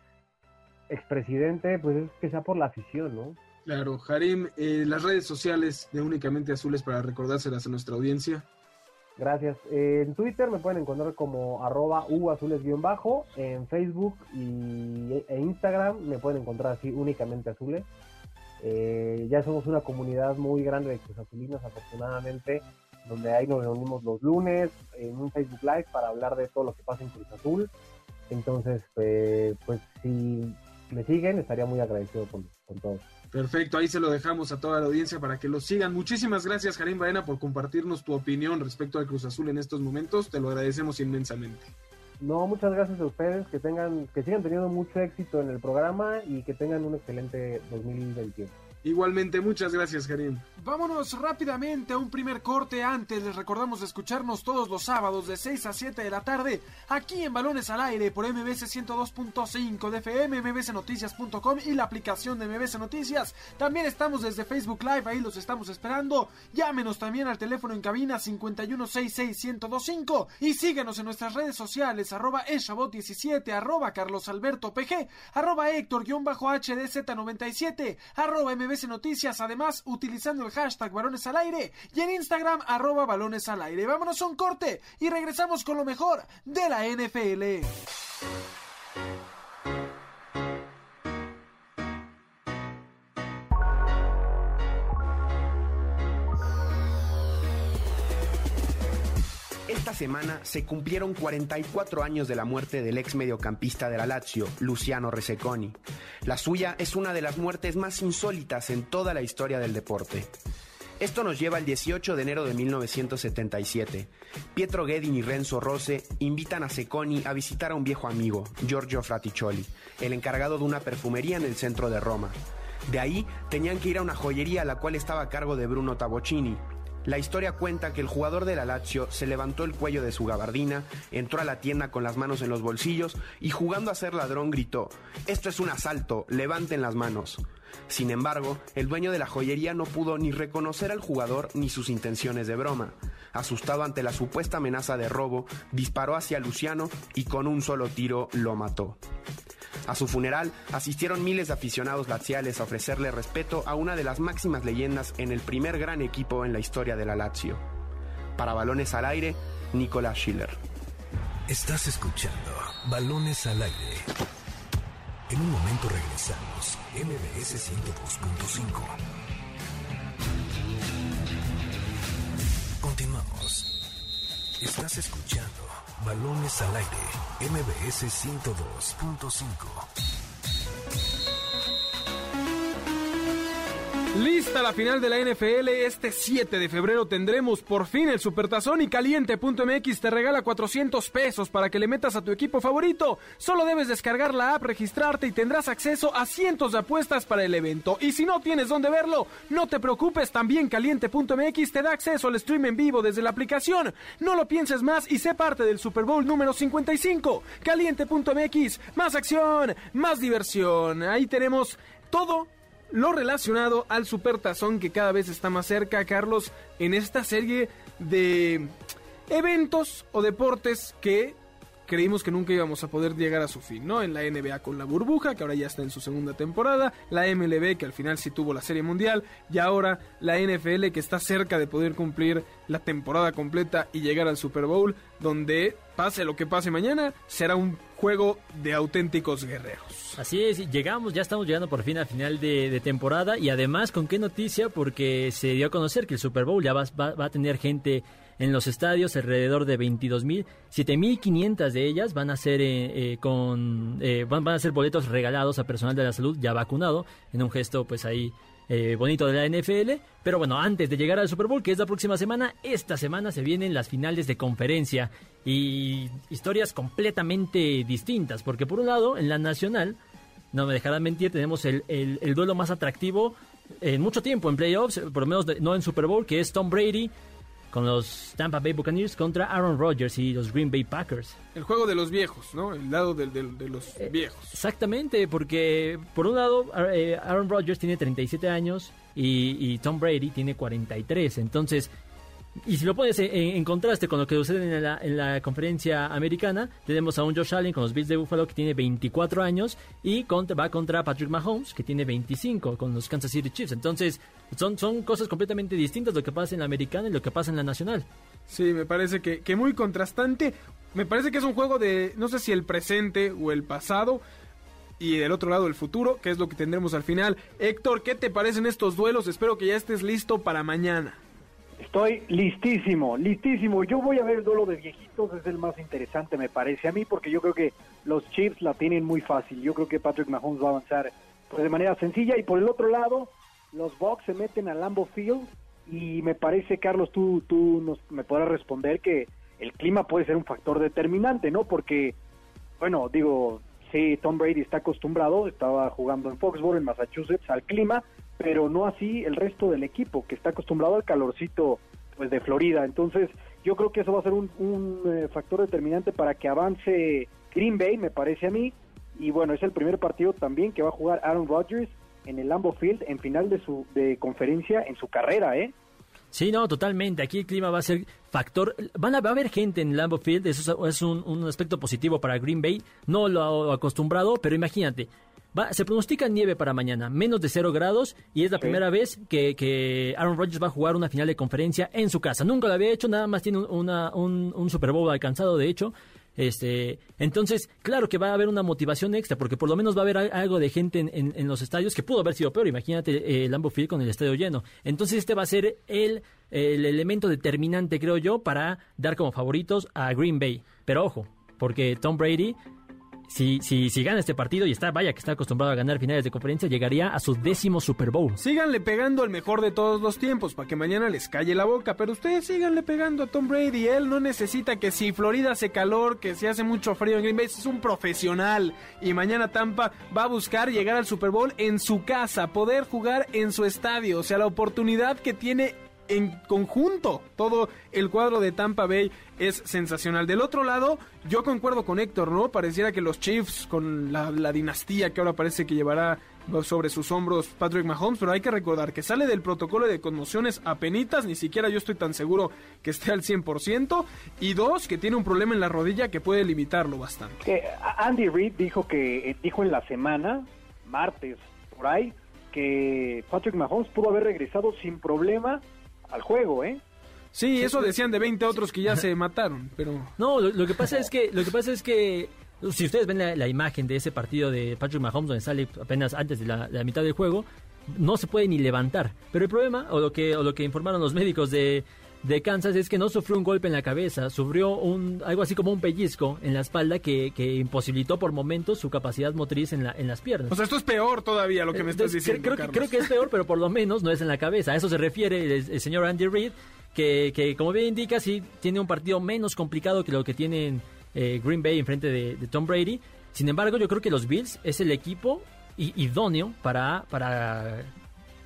Speaker 7: expresidente, pues es que sea por la afición, ¿no?
Speaker 10: Claro, Harim, eh, las redes sociales de Únicamente Azules para recordárselas a nuestra audiencia.
Speaker 7: Gracias. En Twitter me pueden encontrar como arroba uazules-bajo. En Facebook y, e Instagram me pueden encontrar así únicamente azules. Eh, ya somos una comunidad muy grande de Cruz Azulinos, afortunadamente, donde ahí nos reunimos los lunes en un Facebook Live para hablar de todo lo que pasa en Cruz Azul. Entonces, eh, pues si me siguen, estaría muy agradecido con, con todos.
Speaker 10: Perfecto, ahí se lo dejamos a toda la audiencia para que lo sigan. Muchísimas gracias, Karim Baena, por compartirnos tu opinión respecto al Cruz Azul en estos momentos. Te lo agradecemos inmensamente.
Speaker 7: No, muchas gracias a ustedes, que tengan, que sigan teniendo mucho éxito en el programa y que tengan un excelente 2021.
Speaker 10: Igualmente, muchas gracias, Karim.
Speaker 1: Vámonos rápidamente a un primer corte. Antes les recordamos de escucharnos todos los sábados de 6 a 7 de la tarde aquí en Balones al Aire por MBS 102.5 de FM, mbsnoticias.com y la aplicación de MBS Noticias. También estamos desde Facebook Live, ahí los estamos esperando. Llámenos también al teléfono en cabina 5166125 y síguenos en nuestras redes sociales arroba eshabot17, arroba carlosalbertopg, arroba héctor-hdz97, arroba Noticias, además utilizando el hashtag balones al aire y en Instagram arroba balones al aire. Vámonos a un corte y regresamos con lo mejor de la NFL.
Speaker 11: Semana se cumplieron 44 años de la muerte del ex mediocampista de la Lazio, Luciano Reseconi. La suya es una de las muertes más insólitas en toda la historia del deporte. Esto nos lleva al 18 de enero de 1977. Pietro Guedin y Renzo Rose invitan a Seconi a visitar a un viejo amigo, Giorgio Fraticcioli, el encargado de una perfumería en el centro de Roma. De ahí tenían que ir a una joyería la cual estaba a cargo de Bruno Tabocini, la historia cuenta que el jugador de la Lazio se levantó el cuello de su gabardina, entró a la tienda con las manos en los bolsillos y jugando a ser ladrón gritó, esto es un asalto, levanten las manos. Sin embargo, el dueño de la joyería no pudo ni reconocer al jugador ni sus intenciones de broma. Asustado ante la supuesta amenaza de robo, disparó hacia Luciano y con un solo tiro lo mató. A su funeral asistieron miles de aficionados laziales a ofrecerle respeto a una de las máximas leyendas en el primer gran equipo en la historia de la Lazio. Para Balones al Aire, Nicolás Schiller.
Speaker 9: Estás escuchando Balones al Aire. En un momento regresamos. MBS 102.5. Continuamos. Estás escuchando Balones al Aire. MBS 102.5.
Speaker 1: Lista la final de la NFL. Este 7 de febrero tendremos por fin el Supertazón y Caliente.mx te regala 400 pesos para que le metas a tu equipo favorito. Solo debes descargar la app, registrarte y tendrás acceso a cientos de apuestas para el evento. Y si no tienes dónde verlo, no te preocupes, también Caliente.mx te da acceso al stream en vivo desde la aplicación. No lo pienses más y sé parte del Super Bowl número 55. Caliente.mx, más acción, más diversión. Ahí tenemos todo lo relacionado al supertazón que cada vez está más cerca, Carlos, en esta serie de eventos o deportes que creímos que nunca íbamos a poder llegar a su fin, ¿no? En la NBA con la burbuja, que ahora ya está en su segunda temporada, la MLB, que al final sí tuvo la Serie Mundial, y ahora la NFL, que está cerca de poder cumplir la temporada completa y llegar al Super Bowl, donde pase lo que pase mañana, será un juego de auténticos guerreros.
Speaker 2: Así es, llegamos, ya estamos llegando por fin a final de, temporada y además con qué noticia porque se dio a conocer que el Super Bowl ya va, va a tener gente en los estadios, alrededor de 22 mil, 7.500 de ellas van a ser eh, eh, con eh, van, a ser boletos regalados a personal de la salud ya vacunado en un gesto pues ahí bonito de la NFL. Pero bueno, antes de llegar al Super Bowl, que es la próxima semana, esta semana se vienen las finales de conferencia y historias completamente distintas, porque por un lado en la nacional no me dejarán mentir, tenemos el, el, duelo más atractivo en mucho tiempo en playoffs, por lo menos no en Super Bowl, que es Tom Brady con los Tampa Bay Buccaneers contra Aaron Rodgers y los Green Bay Packers.
Speaker 1: El juego de los viejos, ¿no? El lado de, los eh, viejos.
Speaker 2: Exactamente, porque por un lado eh, Aaron Rodgers tiene 37 años y, y Tom Brady tiene 43. Entonces, y si lo pones en, contraste con lo que sucede en la, conferencia americana, tenemos a un Josh Allen con los Bills de Buffalo que tiene 24 años y va contra Patrick Mahomes que tiene 25 con los Kansas City Chiefs. Entonces, son, son cosas completamente distintas lo que pasa en la americana y lo que pasa en la nacional.
Speaker 1: Sí, me parece que, que muy contrastante. Me parece que es un juego de, no sé si el presente o el pasado, y del otro lado el futuro, que es lo que tendremos al final. Héctor, ¿qué te parecen estos duelos? Espero que ya estés listo para mañana.
Speaker 6: Estoy listísimo, listísimo. Yo voy a ver el duelo de viejitos, es el más interesante me parece a mí, porque yo creo que los Chiefs la tienen muy fácil. Yo creo que Patrick Mahomes va a avanzar pues, de manera sencilla. Y por el otro lado, los Bucks se meten a Lambo Field y me parece, Carlos, tú, tú nos, me podrás responder que el clima puede ser un factor determinante, ¿no? Porque, bueno, digo, sí, Tom Brady está acostumbrado, estaba jugando en Foxborough, en Massachusetts, al clima, pero no así el resto del equipo, que está acostumbrado al calorcito pues de Florida. Entonces, yo creo que eso va a ser un, eh, factor determinante para que avance Green Bay, me parece a mí. Y bueno, es el primer partido también que va a jugar Aaron Rodgers en el Lambeau Field en final de su de conferencia en su carrera, ¿eh?
Speaker 2: Sí, no, totalmente. Aquí el clima va a ser factor. Van a, va a haber gente en Lambeau Field, eso es, un, un, aspecto positivo para Green Bay. No lo acostumbrado, pero imagínate, se pronostica nieve para mañana, menos de 0 grados, y es la primera vez que, Aaron Rodgers va a jugar una final de conferencia en su casa. Nunca lo había hecho, nada más tiene un, Super Bowl alcanzado, de hecho. Este, entonces, claro que va a haber una motivación extra, porque por lo menos va a haber algo de gente en, los estadios que pudo haber sido peor. Imagínate eh, el Lambeau Field con el estadio lleno. Entonces, este va a ser el, el elemento determinante, creo yo, para dar como favoritos a Green Bay. Pero ojo, porque Tom Brady si, si, si gana este partido y está, vaya que está acostumbrado a ganar finales de conferencia, llegaría a su décimo Super Bowl.
Speaker 1: Síganle pegando al mejor de todos los tiempos para que mañana les calle la boca, pero ustedes síganle pegando a Tom Brady. Él no necesita que si Florida hace calor, que si hace mucho frío en Green Bay, es un profesional. Y mañana Tampa va a buscar llegar al Super Bowl en su casa, poder jugar en su estadio. O sea, la oportunidad que tiene en conjunto todo el cuadro de Tampa Bay es sensacional. Del otro lado, yo concuerdo con Héctor, ¿no? Pareciera que los Chiefs, con la, dinastía que ahora parece que llevará sobre sus hombros Patrick Mahomes, pero hay que recordar que sale del protocolo de conmociones a penitas, ni siquiera yo estoy tan seguro que esté al 100%, y dos, que tiene un problema en la rodilla que puede limitarlo bastante.
Speaker 6: Andy Reid dijo que, eh, dijo en la semana, martes, por ahí, que Patrick Mahomes pudo haber regresado sin problema al juego, ¿eh?
Speaker 1: Sí, eso decían de 20 otros que ya se mataron, pero...
Speaker 2: No, lo, que pasa es que, lo que pasa es que si ustedes ven la, imagen de ese partido de Patrick Mahomes donde sale apenas antes de la, mitad del juego, no se puede ni levantar. Pero el problema, o lo que, o lo que informaron los médicos de, de Kansas es que no sufrió un golpe en la cabeza, sufrió un algo así como un pellizco en la espalda que, que imposibilitó por momentos su capacidad motriz en, la, en las piernas.
Speaker 1: O sea, esto es peor todavía lo que me estás diciendo.
Speaker 2: Creo, que, creo que es peor, pero por lo menos no es en la cabeza. A eso se refiere el señor Andy Reid que, como bien indica, sí tiene un partido menos complicado que lo que tiene eh, Green Bay en frente de, Tom Brady. Sin embargo, yo creo que los Bills es el equipo idóneo para, para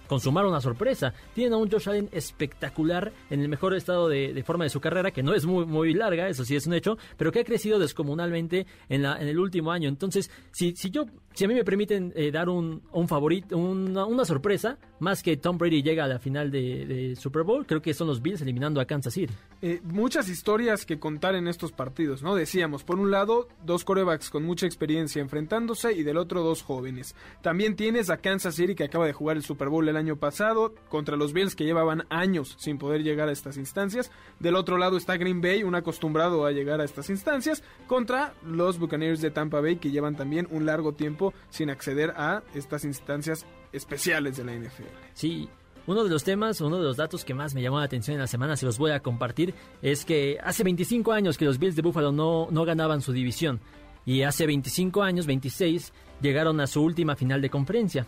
Speaker 2: consumar una sorpresa. Tienen a un Josh Allen espectacular en el mejor estado de, forma de su carrera, que no es muy, muy larga, eso sí es un hecho, pero que ha crecido descomunalmente en, la, en el último año. Entonces, si, si yo, si a mí me permiten eh, dar un, favorito, una, sorpresa, más que Tom Brady llega a la final de, de Super Bowl, creo que son los Bills eliminando a Kansas City.
Speaker 1: Eh, muchas historias que contar en estos partidos, ¿no? Decíamos, por un lado, dos corebacks con mucha experiencia enfrentándose y del otro dos jóvenes. También tienes a Kansas City que acaba de jugar el Super Bowl el año pasado contra los Bills que llevaban años sin poder llegar a estas instancias. Del otro lado está Green Bay, un acostumbrado a llegar a estas instancias, contra los Buccaneers de Tampa Bay que llevan también un largo tiempo sin acceder a estas instancias especiales de la NFL.
Speaker 2: Sí, uno de los temas, uno de los datos que más me llamó la atención en la semana, se los voy a compartir, es que hace 25 años que los Bills de Buffalo no, no ganaban su división. Y hace 25 años, 26, llegaron a su última final de conferencia.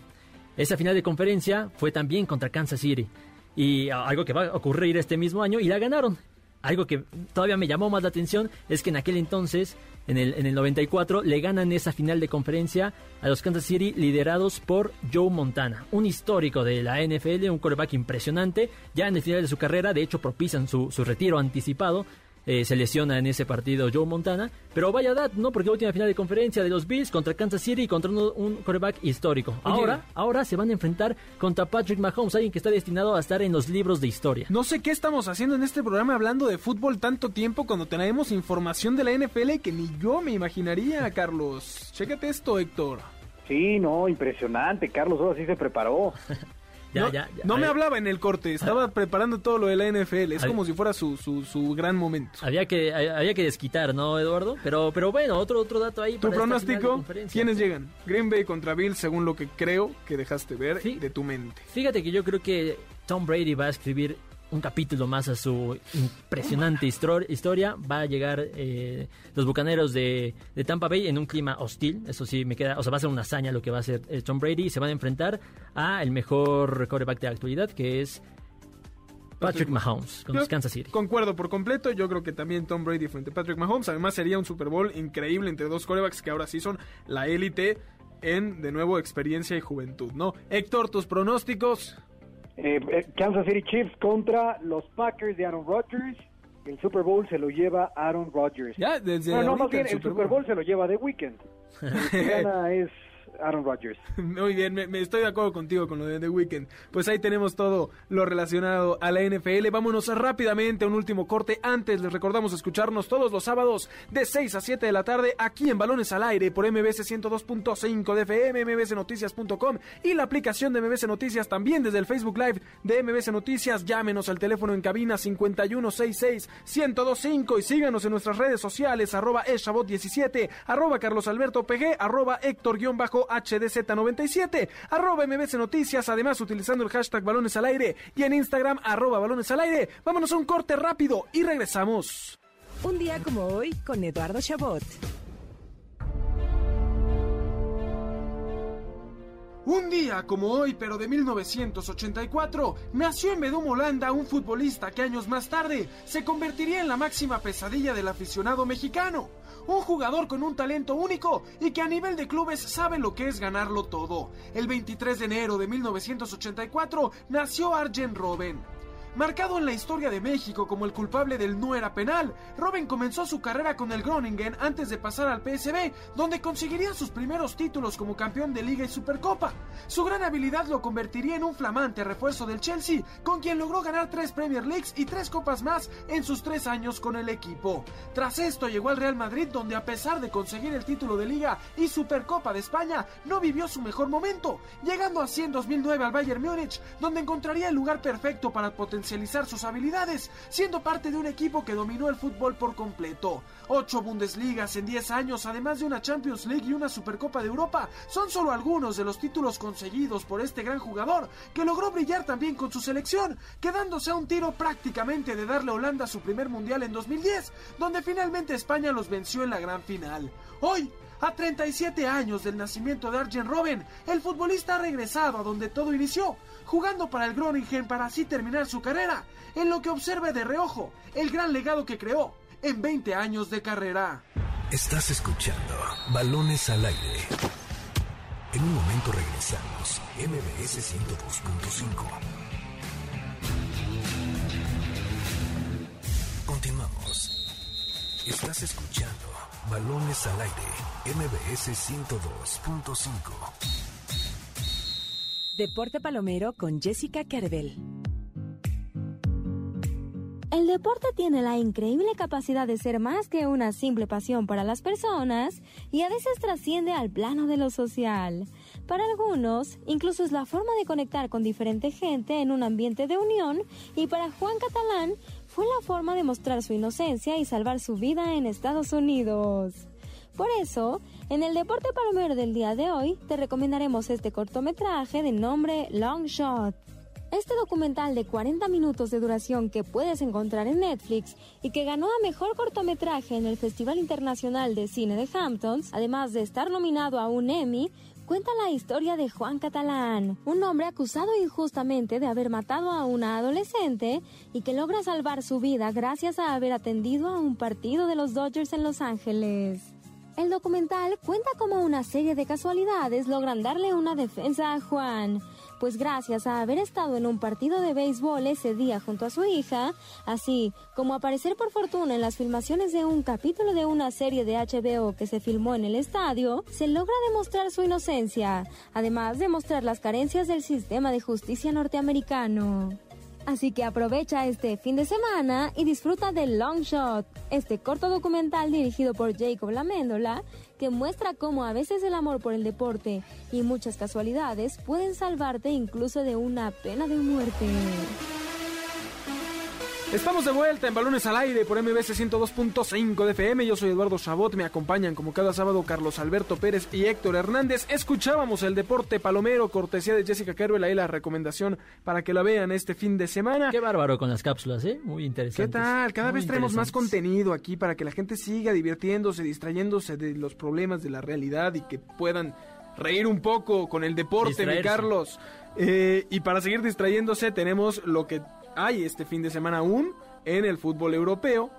Speaker 2: Esa final de conferencia fue también contra Kansas City. Y algo que va a ocurrir este mismo año, y la ganaron. Algo que todavía me llamó más la atención es que en aquel entonces en el, en el 94 le ganan esa final de conferencia a los Kansas City liderados por Joe Montana, un histórico de la NFL, un quarterback impresionante, ya en el final de su carrera, de hecho propician su, su retiro anticipado, eh, se lesiona en ese partido Joe Montana. Pero vaya edad, ¿no? Porque última final de conferencia de los Bills contra Kansas City y contra un, un quarterback histórico. Ahora, ahora se van a enfrentar contra Patrick Mahomes, alguien que está destinado a estar en los libros de historia.
Speaker 1: No sé qué estamos haciendo en este programa hablando de fútbol tanto tiempo cuando tenemos información de la NFL que ni yo me imaginaría, Carlos. Chécate esto, Héctor.
Speaker 6: Sí, no, impresionante. Carlos ahora sí se preparó.
Speaker 1: no, no me hablaba en el corte, estaba preparando todo lo de la NFL. Es como si fuera su, su, su, gran momento.
Speaker 2: Había que, había que desquitar, ¿no, Eduardo? Pero, pero bueno, otro, otro dato ahí.
Speaker 1: ¿Tu pronóstico? ¿Quiénes llegan? Green Bay contra Bill, según lo que creo que dejaste ver de tu mente.
Speaker 2: Fíjate que yo creo que Tom Brady va a escribir un capítulo más a su impresionante historia. Va a llegar eh, los bucaneros de, de, Tampa Bay en un clima hostil. Eso sí, me queda. O sea, va a ser una hazaña lo que va a hacer eh, Tom Brady. Se van a enfrentar a el mejor quarterback de la actualidad, que es Patrick Mahomes con los Kansas City.
Speaker 1: Concuerdo por completo. Yo creo que también Tom Brady frente a Patrick Mahomes. Además, sería un Super Bowl increíble entre dos quarterbacks que ahora sí son la élite en, de nuevo, experiencia y juventud, ¿no? Héctor, tus pronósticos.
Speaker 6: Eh, Kansas City Chiefs contra los Packers de Aaron Rodgers. El Super Bowl se lo lleva Aaron Rodgers.
Speaker 1: Ya, desde
Speaker 6: no, no, más bien, el Super Bowl se lo lleva The Weeknd. El que gana es Aaron Rodgers.
Speaker 1: Muy bien, me, estoy de acuerdo contigo con lo de The Weeknd. Pues ahí tenemos todo lo relacionado a la NFL. Vámonos rápidamente a un último corte. Antes les recordamos escucharnos todos los sábados de 6 a 7 de la tarde aquí en Balones al Aire por MBS 102.5 de FM, mbsnoticias.com y la aplicación de MBS Noticias también desde el Facebook Live de MBS Noticias. Llámenos al teléfono en cabina 5166-1025 y síganos en nuestras redes sociales arroba eshabot17, arroba carlosalbertopg, arroba héctor-bajo HDZ97, arroba MBC Noticias, además utilizando el hashtag Balones al Aire y en Instagram arroba Balones al Aire. Vámonos a un corte rápido y regresamos.
Speaker 3: Un día como hoy con Eduardo Chabot.
Speaker 1: Un día como hoy, pero de 1984, nació en Bedum, Holanda, un futbolista que años más tarde se convertiría en la máxima pesadilla del aficionado mexicano. Un jugador con un talento único y que a nivel de clubes sabe lo que es ganarlo todo. El 23 de enero de 1984 nació Arjen Robben. Marcado en la historia de México como el culpable del no era penal, Robben comenzó su carrera con el Groningen antes de pasar al PSB, donde conseguiría sus primeros títulos como campeón de Liga y Supercopa. Su gran habilidad lo convertiría en un flamante refuerzo del Chelsea, con quien logró ganar tres Premier Leagues y tres copas más en sus tres años con el equipo. Tras esto llegó al Real Madrid, donde a pesar de conseguir el título de Liga y Supercopa de España, no vivió su mejor momento, llegando así en 2009 al Bayern Múnich, donde encontraría el lugar perfecto para potenciar sus habilidades, siendo parte de un equipo que dominó el fútbol por completo. Ocho Bundesligas en 10 años, además de una Champions League y una Supercopa de Europa, son solo algunos de los títulos conseguidos por este gran jugador, que logró brillar también con su selección, quedándose a un tiro prácticamente de darle a Holanda su primer mundial en 2010, donde finalmente España los venció en la gran final. Hoy, a 37 años del nacimiento de Arjen Robben, el futbolista ha regresado a donde todo inició, jugando para el Groningen para así terminar su carrera, en lo que observe de reojo el gran legado que creó en 20 años de carrera.
Speaker 9: Estás escuchando Balones al aire. En un momento regresamos, MBS 102.5. Continuamos. Estás escuchando Balones al aire, MBS 102.5.
Speaker 3: Deporte Palomero con Jessica Carvel.
Speaker 12: El deporte tiene la increíble capacidad de ser más que una simple pasión para las personas y a veces trasciende al plano de lo social. Para algunos, incluso es la forma de conectar con diferente gente en un ambiente de unión y para Juan Catalán fue la forma de mostrar su inocencia y salvar su vida en Estados Unidos. Por eso, en el Deporte Palomero del día de hoy, te recomendaremos este cortometraje de nombre Long Shot. Este documental de 40 minutos de duración que puedes encontrar en Netflix y que ganó a Mejor Cortometraje en el Festival Internacional de Cine de Hamptons, además de estar nominado a un Emmy, cuenta la historia de Juan Catalán, un hombre acusado injustamente de haber matado a una adolescente y que logra salvar su vida gracias a haber atendido a un partido de los Dodgers en Los Ángeles. El documental cuenta cómo una serie de casualidades logran darle una defensa a Juan, pues gracias a haber estado en un partido de béisbol ese día junto a su hija, así como aparecer por fortuna en las filmaciones de un capítulo de una serie de HBO que se filmó en el estadio, se logra demostrar su inocencia, además de mostrar las carencias del sistema de justicia norteamericano. Así que aprovecha este fin de semana y disfruta de Long Shot, este corto documental dirigido por Jacob Laméndola, que muestra cómo a veces el amor por el deporte y muchas casualidades pueden salvarte incluso de una pena de muerte.
Speaker 1: Estamos de vuelta en Balones al Aire por MBC 102.5 de FM. Yo soy Eduardo Chabot. Me acompañan como cada sábado Carlos Alberto Pérez y Héctor Hernández. Escuchábamos el deporte palomero, cortesía de Jessica Carvel. Ahí la recomendación para que la vean este fin de semana.
Speaker 2: Qué bárbaro con las cápsulas, ¿eh? Muy interesante.
Speaker 1: ¿Qué tal? Cada vez traemos más contenido aquí para que la gente siga divirtiéndose, distrayéndose de los problemas de la realidad y que puedan reír un poco con el deporte, mi Carlos. Eh, y para seguir distrayéndose tenemos lo que hay este fin de semana aún en el fútbol europeo.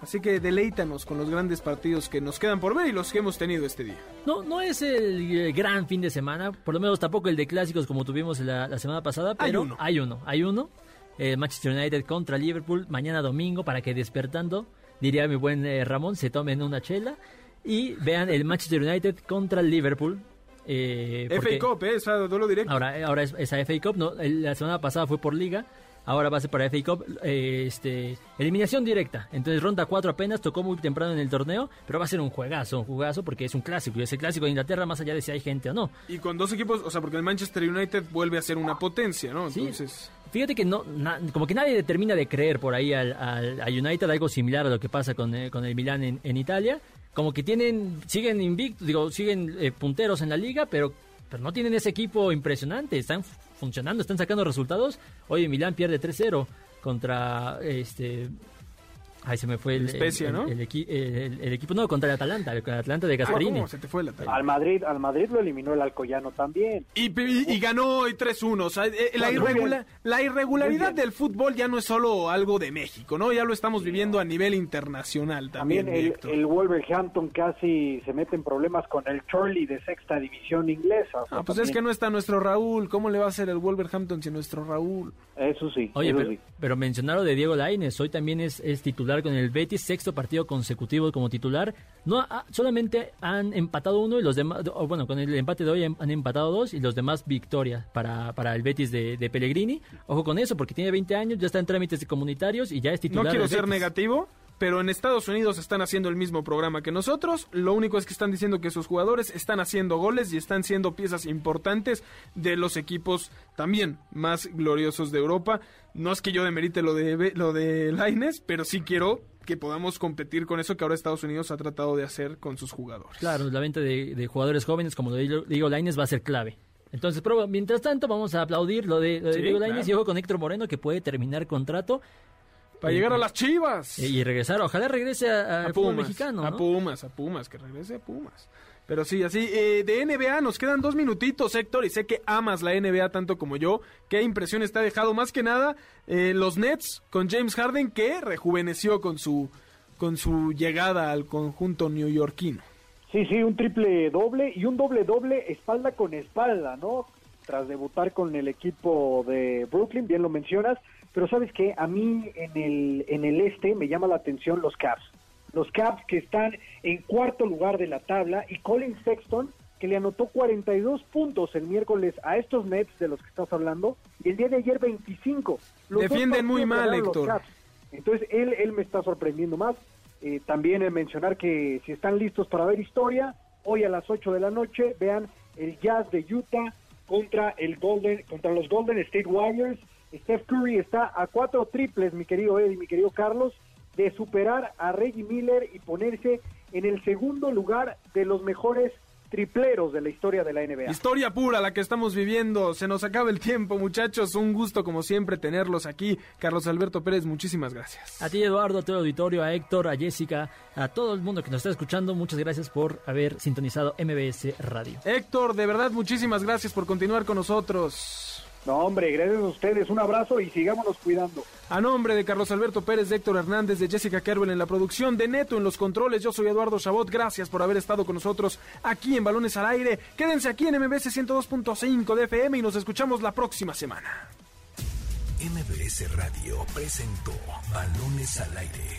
Speaker 1: Así que deleítanos con los grandes partidos que nos quedan por ver y los que hemos tenido este día.
Speaker 2: No, no es el gran fin de semana, por lo menos tampoco el de clásicos como tuvimos la, semana pasada, pero hay uno, hay uno. Hay uno eh, Manchester United contra Liverpool mañana domingo para que despertando, diría mi buen eh, Ramón, se tomen una chela y vean el Manchester United contra Liverpool.
Speaker 1: Eh, FA Cup, ¿eh? Esa duelo directo.
Speaker 2: Ahora, ahora es, esa FA Cup, no, la semana pasada fue por liga ahora va a ser para FA Cup, eh, este, eliminación directa. Entonces ronda 4 apenas, tocó muy temprano en el torneo, pero va a ser un juegazo, un jugazo porque es un clásico, y es el clásico de Inglaterra más allá de si hay gente o no.
Speaker 1: Y con dos equipos, o sea, porque el Manchester United vuelve a ser una potencia, ¿no? Entonces...
Speaker 2: Fíjate que no, como que nadie termina de creer por ahí al, United, algo similar a lo que pasa con, eh, con el Milan en, Italia. Como que tienen, siguen invictos, digo, siguen eh, punteros en la liga, pero pero no tienen ese equipo impresionante, están funcionando, están sacando resultados. Hoy Milán pierde 3-0 contra este Ahí se me fue el,
Speaker 1: Especia,
Speaker 2: el,
Speaker 1: ¿no?
Speaker 2: el, equipo, no, contra el Atalanta, el, Atalanta de Gasparini.
Speaker 1: Ah, se te fue el
Speaker 6: Atalanta? Al Madrid, al Madrid lo eliminó el Alcoyano también.
Speaker 1: Y, y, ganó hoy 3-1. O sea, eh, la, la, irregularidad del fútbol ya no es solo algo de México, ¿no? Ya lo estamos viviendo a nivel internacional también.
Speaker 6: También el, el, Wolverhampton casi se mete en problemas con el Charlie de sexta división inglesa.
Speaker 1: ah, pues es que no está nuestro Raúl. ¿Cómo le va a hacer el Wolverhampton sin nuestro Raúl?
Speaker 6: Eso sí.
Speaker 2: Oye,
Speaker 6: eso
Speaker 2: pero,
Speaker 6: sí.
Speaker 2: pero mencionaron de Diego Lainez. Hoy también es, es titular con el Betis, sexto partido consecutivo como titular. No solamente han empatado uno y los demás, bueno, con el empate de hoy han, empatado dos y los demás victoria para, para el Betis de, Pellegrini. Ojo con eso, porque tiene 20 años, ya está en trámites de comunitarios y ya es titular.
Speaker 1: No quiero ser negativo, pero en Estados Unidos están haciendo el mismo programa que nosotros. Lo único es que están diciendo que sus jugadores están haciendo goles y están siendo piezas importantes de los equipos también más gloriosos de Europa. No es que yo demerite lo de lo de Laines, pero sí quiero que podamos competir con eso que ahora Estados Unidos ha tratado de hacer con sus jugadores.
Speaker 2: Claro, la venta de, jugadores jóvenes, como lo digo, Laines va a ser clave. Entonces, pero mientras tanto, vamos a aplaudir lo de, Diego Lainez y ojo con Héctor Moreno que puede terminar contrato.
Speaker 1: Para llegar a las chivas.
Speaker 2: Y, regresar, ojalá regrese al fútbol mexicano.
Speaker 1: A Pumas, a Pumas, que regrese a Pumas. Pero sí, así, eh, de NBA nos quedan dos minutitos, Héctor, y sé que amas la NBA tanto como yo. ¿Qué impresión está dejado? Más que nada, eh, los Nets con James Harden, que rejuveneció con su, con su llegada al conjunto neoyorquino.
Speaker 6: Sí, sí, un triple doble y un doble doble espalda con espalda, ¿no? Tras debutar con el equipo de Brooklyn, bien lo mencionas, pero sabes que a mí en el, en el este me llama la atención los Cavs los Caps que están en cuarto lugar de la tabla y Colin Sexton que le anotó 42 puntos el miércoles a estos Nets de los que estás hablando y el día de ayer 25. Los
Speaker 1: Defienden muy mal, Héctor.
Speaker 6: Entonces él, él me está sorprendiendo más. Eh, también mencionar que si están listos para ver historia, hoy a las 8 de la noche vean el Jazz de Utah contra el Golden contra los Golden State Warriors. Steph Curry está a cuatro triples, mi querido Eddie, mi querido Carlos, de superar a Reggie Miller y ponerse en el segundo lugar de los mejores tripleros de la historia de la NBA.
Speaker 1: Historia pura la que estamos viviendo. Se nos acaba el tiempo, muchachos. Un gusto, como siempre, tenerlos aquí. Carlos Alberto Pérez, muchísimas gracias.
Speaker 2: A ti, Eduardo, a todo el auditorio, a Héctor, a Jessica, a todo el mundo que nos está escuchando. Muchas gracias por haber sintonizado MBS Radio.
Speaker 1: Héctor, de verdad, muchísimas gracias por continuar con nosotros.
Speaker 6: No, hombre, gracias a ustedes. Un abrazo y sigámonos cuidando.
Speaker 1: A nombre de Carlos Alberto Pérez, de Héctor Hernández, de Jessica Kerwin en la producción, de Neto en los controles, yo soy Eduardo Chabot. Gracias por haber estado con nosotros aquí en Balones al Aire. Quédense aquí en MBS 102.5 de FM y nos escuchamos la próxima semana.
Speaker 9: MBS Radio presentó Balones al Aire